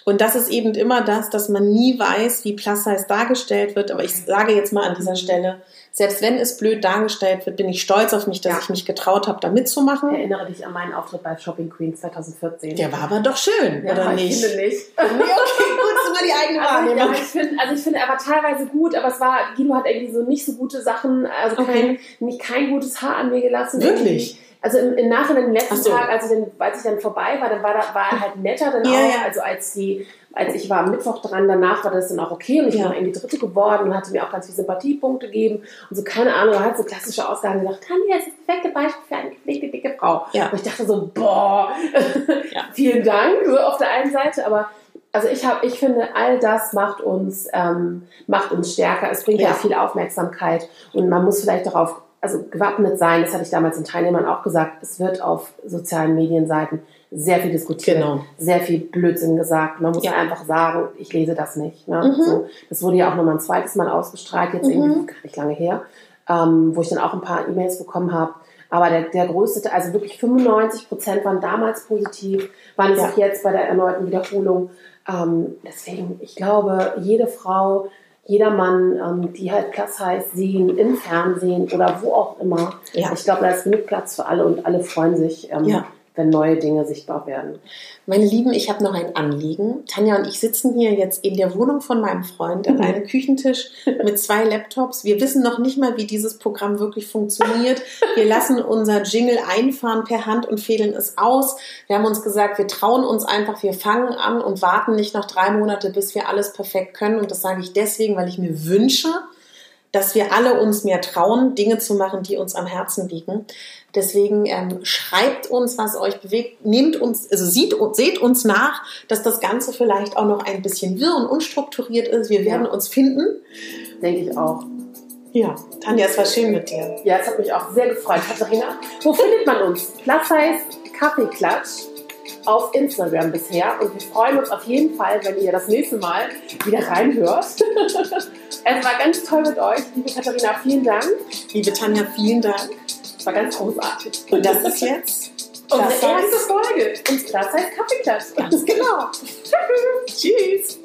Und das ist eben immer das, dass man nie weiß, wie Plus Size dargestellt wird. Aber ich sage jetzt mal an dieser Stelle, selbst wenn es blöd dargestellt wird, bin ich stolz auf mich, dass ja. ich mich getraut habe, da mitzumachen. Ich erinnere dich an meinen Auftritt bei Shopping Queen 2014. Der war aber doch schön, ja, oder nicht? Ich finde nicht. okay, gut, das immer die eigene also, Wahrnehmung. Ja, ich find, also ich finde, er war teilweise gut, aber es war, Guido hat irgendwie so nicht so gute Sachen, also okay. kein, nicht kein gutes Haar an mir gelassen. Wirklich? Irgendwie also im, im Nachhinein, am letzten so. Tag, als ich, dann, als ich dann vorbei war, dann war, da, war er halt netter dann ja, auch. Ja. Also als die, als ich war am Mittwoch dran, danach war das dann auch okay und ich ja. war irgendwie Dritte geworden und hatte mir auch ganz viele Sympathiepunkte gegeben und so, keine Ahnung, er hat so klassische Ausgaben gesagt, Tanja ist das perfekte Beispiel für eine gepflegte, dicke Frau. Ja. Und ich dachte so, boah, ja. vielen Dank, so auf der einen Seite, aber also ich habe, ich finde, all das macht uns, ähm, macht uns stärker. Es bringt ja. ja viel Aufmerksamkeit und man muss vielleicht darauf also gewappnet sein, das hatte ich damals den Teilnehmern auch gesagt, es wird auf sozialen Medienseiten sehr viel diskutiert, genau. sehr viel Blödsinn gesagt. Man muss ja. einfach sagen, ich lese das nicht. Ne? Mhm. So, das wurde ja auch nochmal ein zweites Mal ausgestrahlt, jetzt mhm. irgendwie gar nicht lange her, ähm, wo ich dann auch ein paar E-Mails bekommen habe. Aber der, der größte, also wirklich 95 Prozent waren damals positiv, waren es ja. auch jetzt bei der erneuten Wiederholung. Ähm, deswegen, ich glaube, jede Frau, jeder Mann, ähm, die halt Platz heißt, sehen im Fernsehen oder wo auch immer. Ja. Ich glaube, da ist genug Platz für alle und alle freuen sich, ähm, ja. Wenn neue Dinge sichtbar werden. Meine Lieben, ich habe noch ein Anliegen. Tanja und ich sitzen hier jetzt in der Wohnung von meinem Freund an einem Küchentisch mit zwei Laptops. Wir wissen noch nicht mal, wie dieses Programm wirklich funktioniert. Wir lassen unser Jingle einfahren per Hand und fädeln es aus. Wir haben uns gesagt, wir trauen uns einfach, wir fangen an und warten nicht noch drei Monate, bis wir alles perfekt können. Und das sage ich deswegen, weil ich mir wünsche, dass wir alle uns mehr trauen, Dinge zu machen, die uns am Herzen liegen. Deswegen ähm, schreibt uns, was euch bewegt, nehmt uns, also sieht, seht uns nach, dass das Ganze vielleicht auch noch ein bisschen wirr und unstrukturiert ist. Wir werden ja. uns finden. Denke ich auch. Ja, Tanja, es war schön mit dir. Ja, es hat mich auch sehr gefreut. Katharina, wo findet man uns? Platz heißt Kaffeeklatsch auf Instagram bisher und wir freuen uns auf jeden Fall, wenn ihr das nächste Mal wieder reinhört. es war ganz toll mit euch. Liebe Katharina, vielen Dank. Liebe Tanja, vielen Dank. Es war ganz großartig. Und das ist jetzt Unsere erste Folge. Und Plus heißt Kaffeeklatsch. Ganz genau. Tschüss.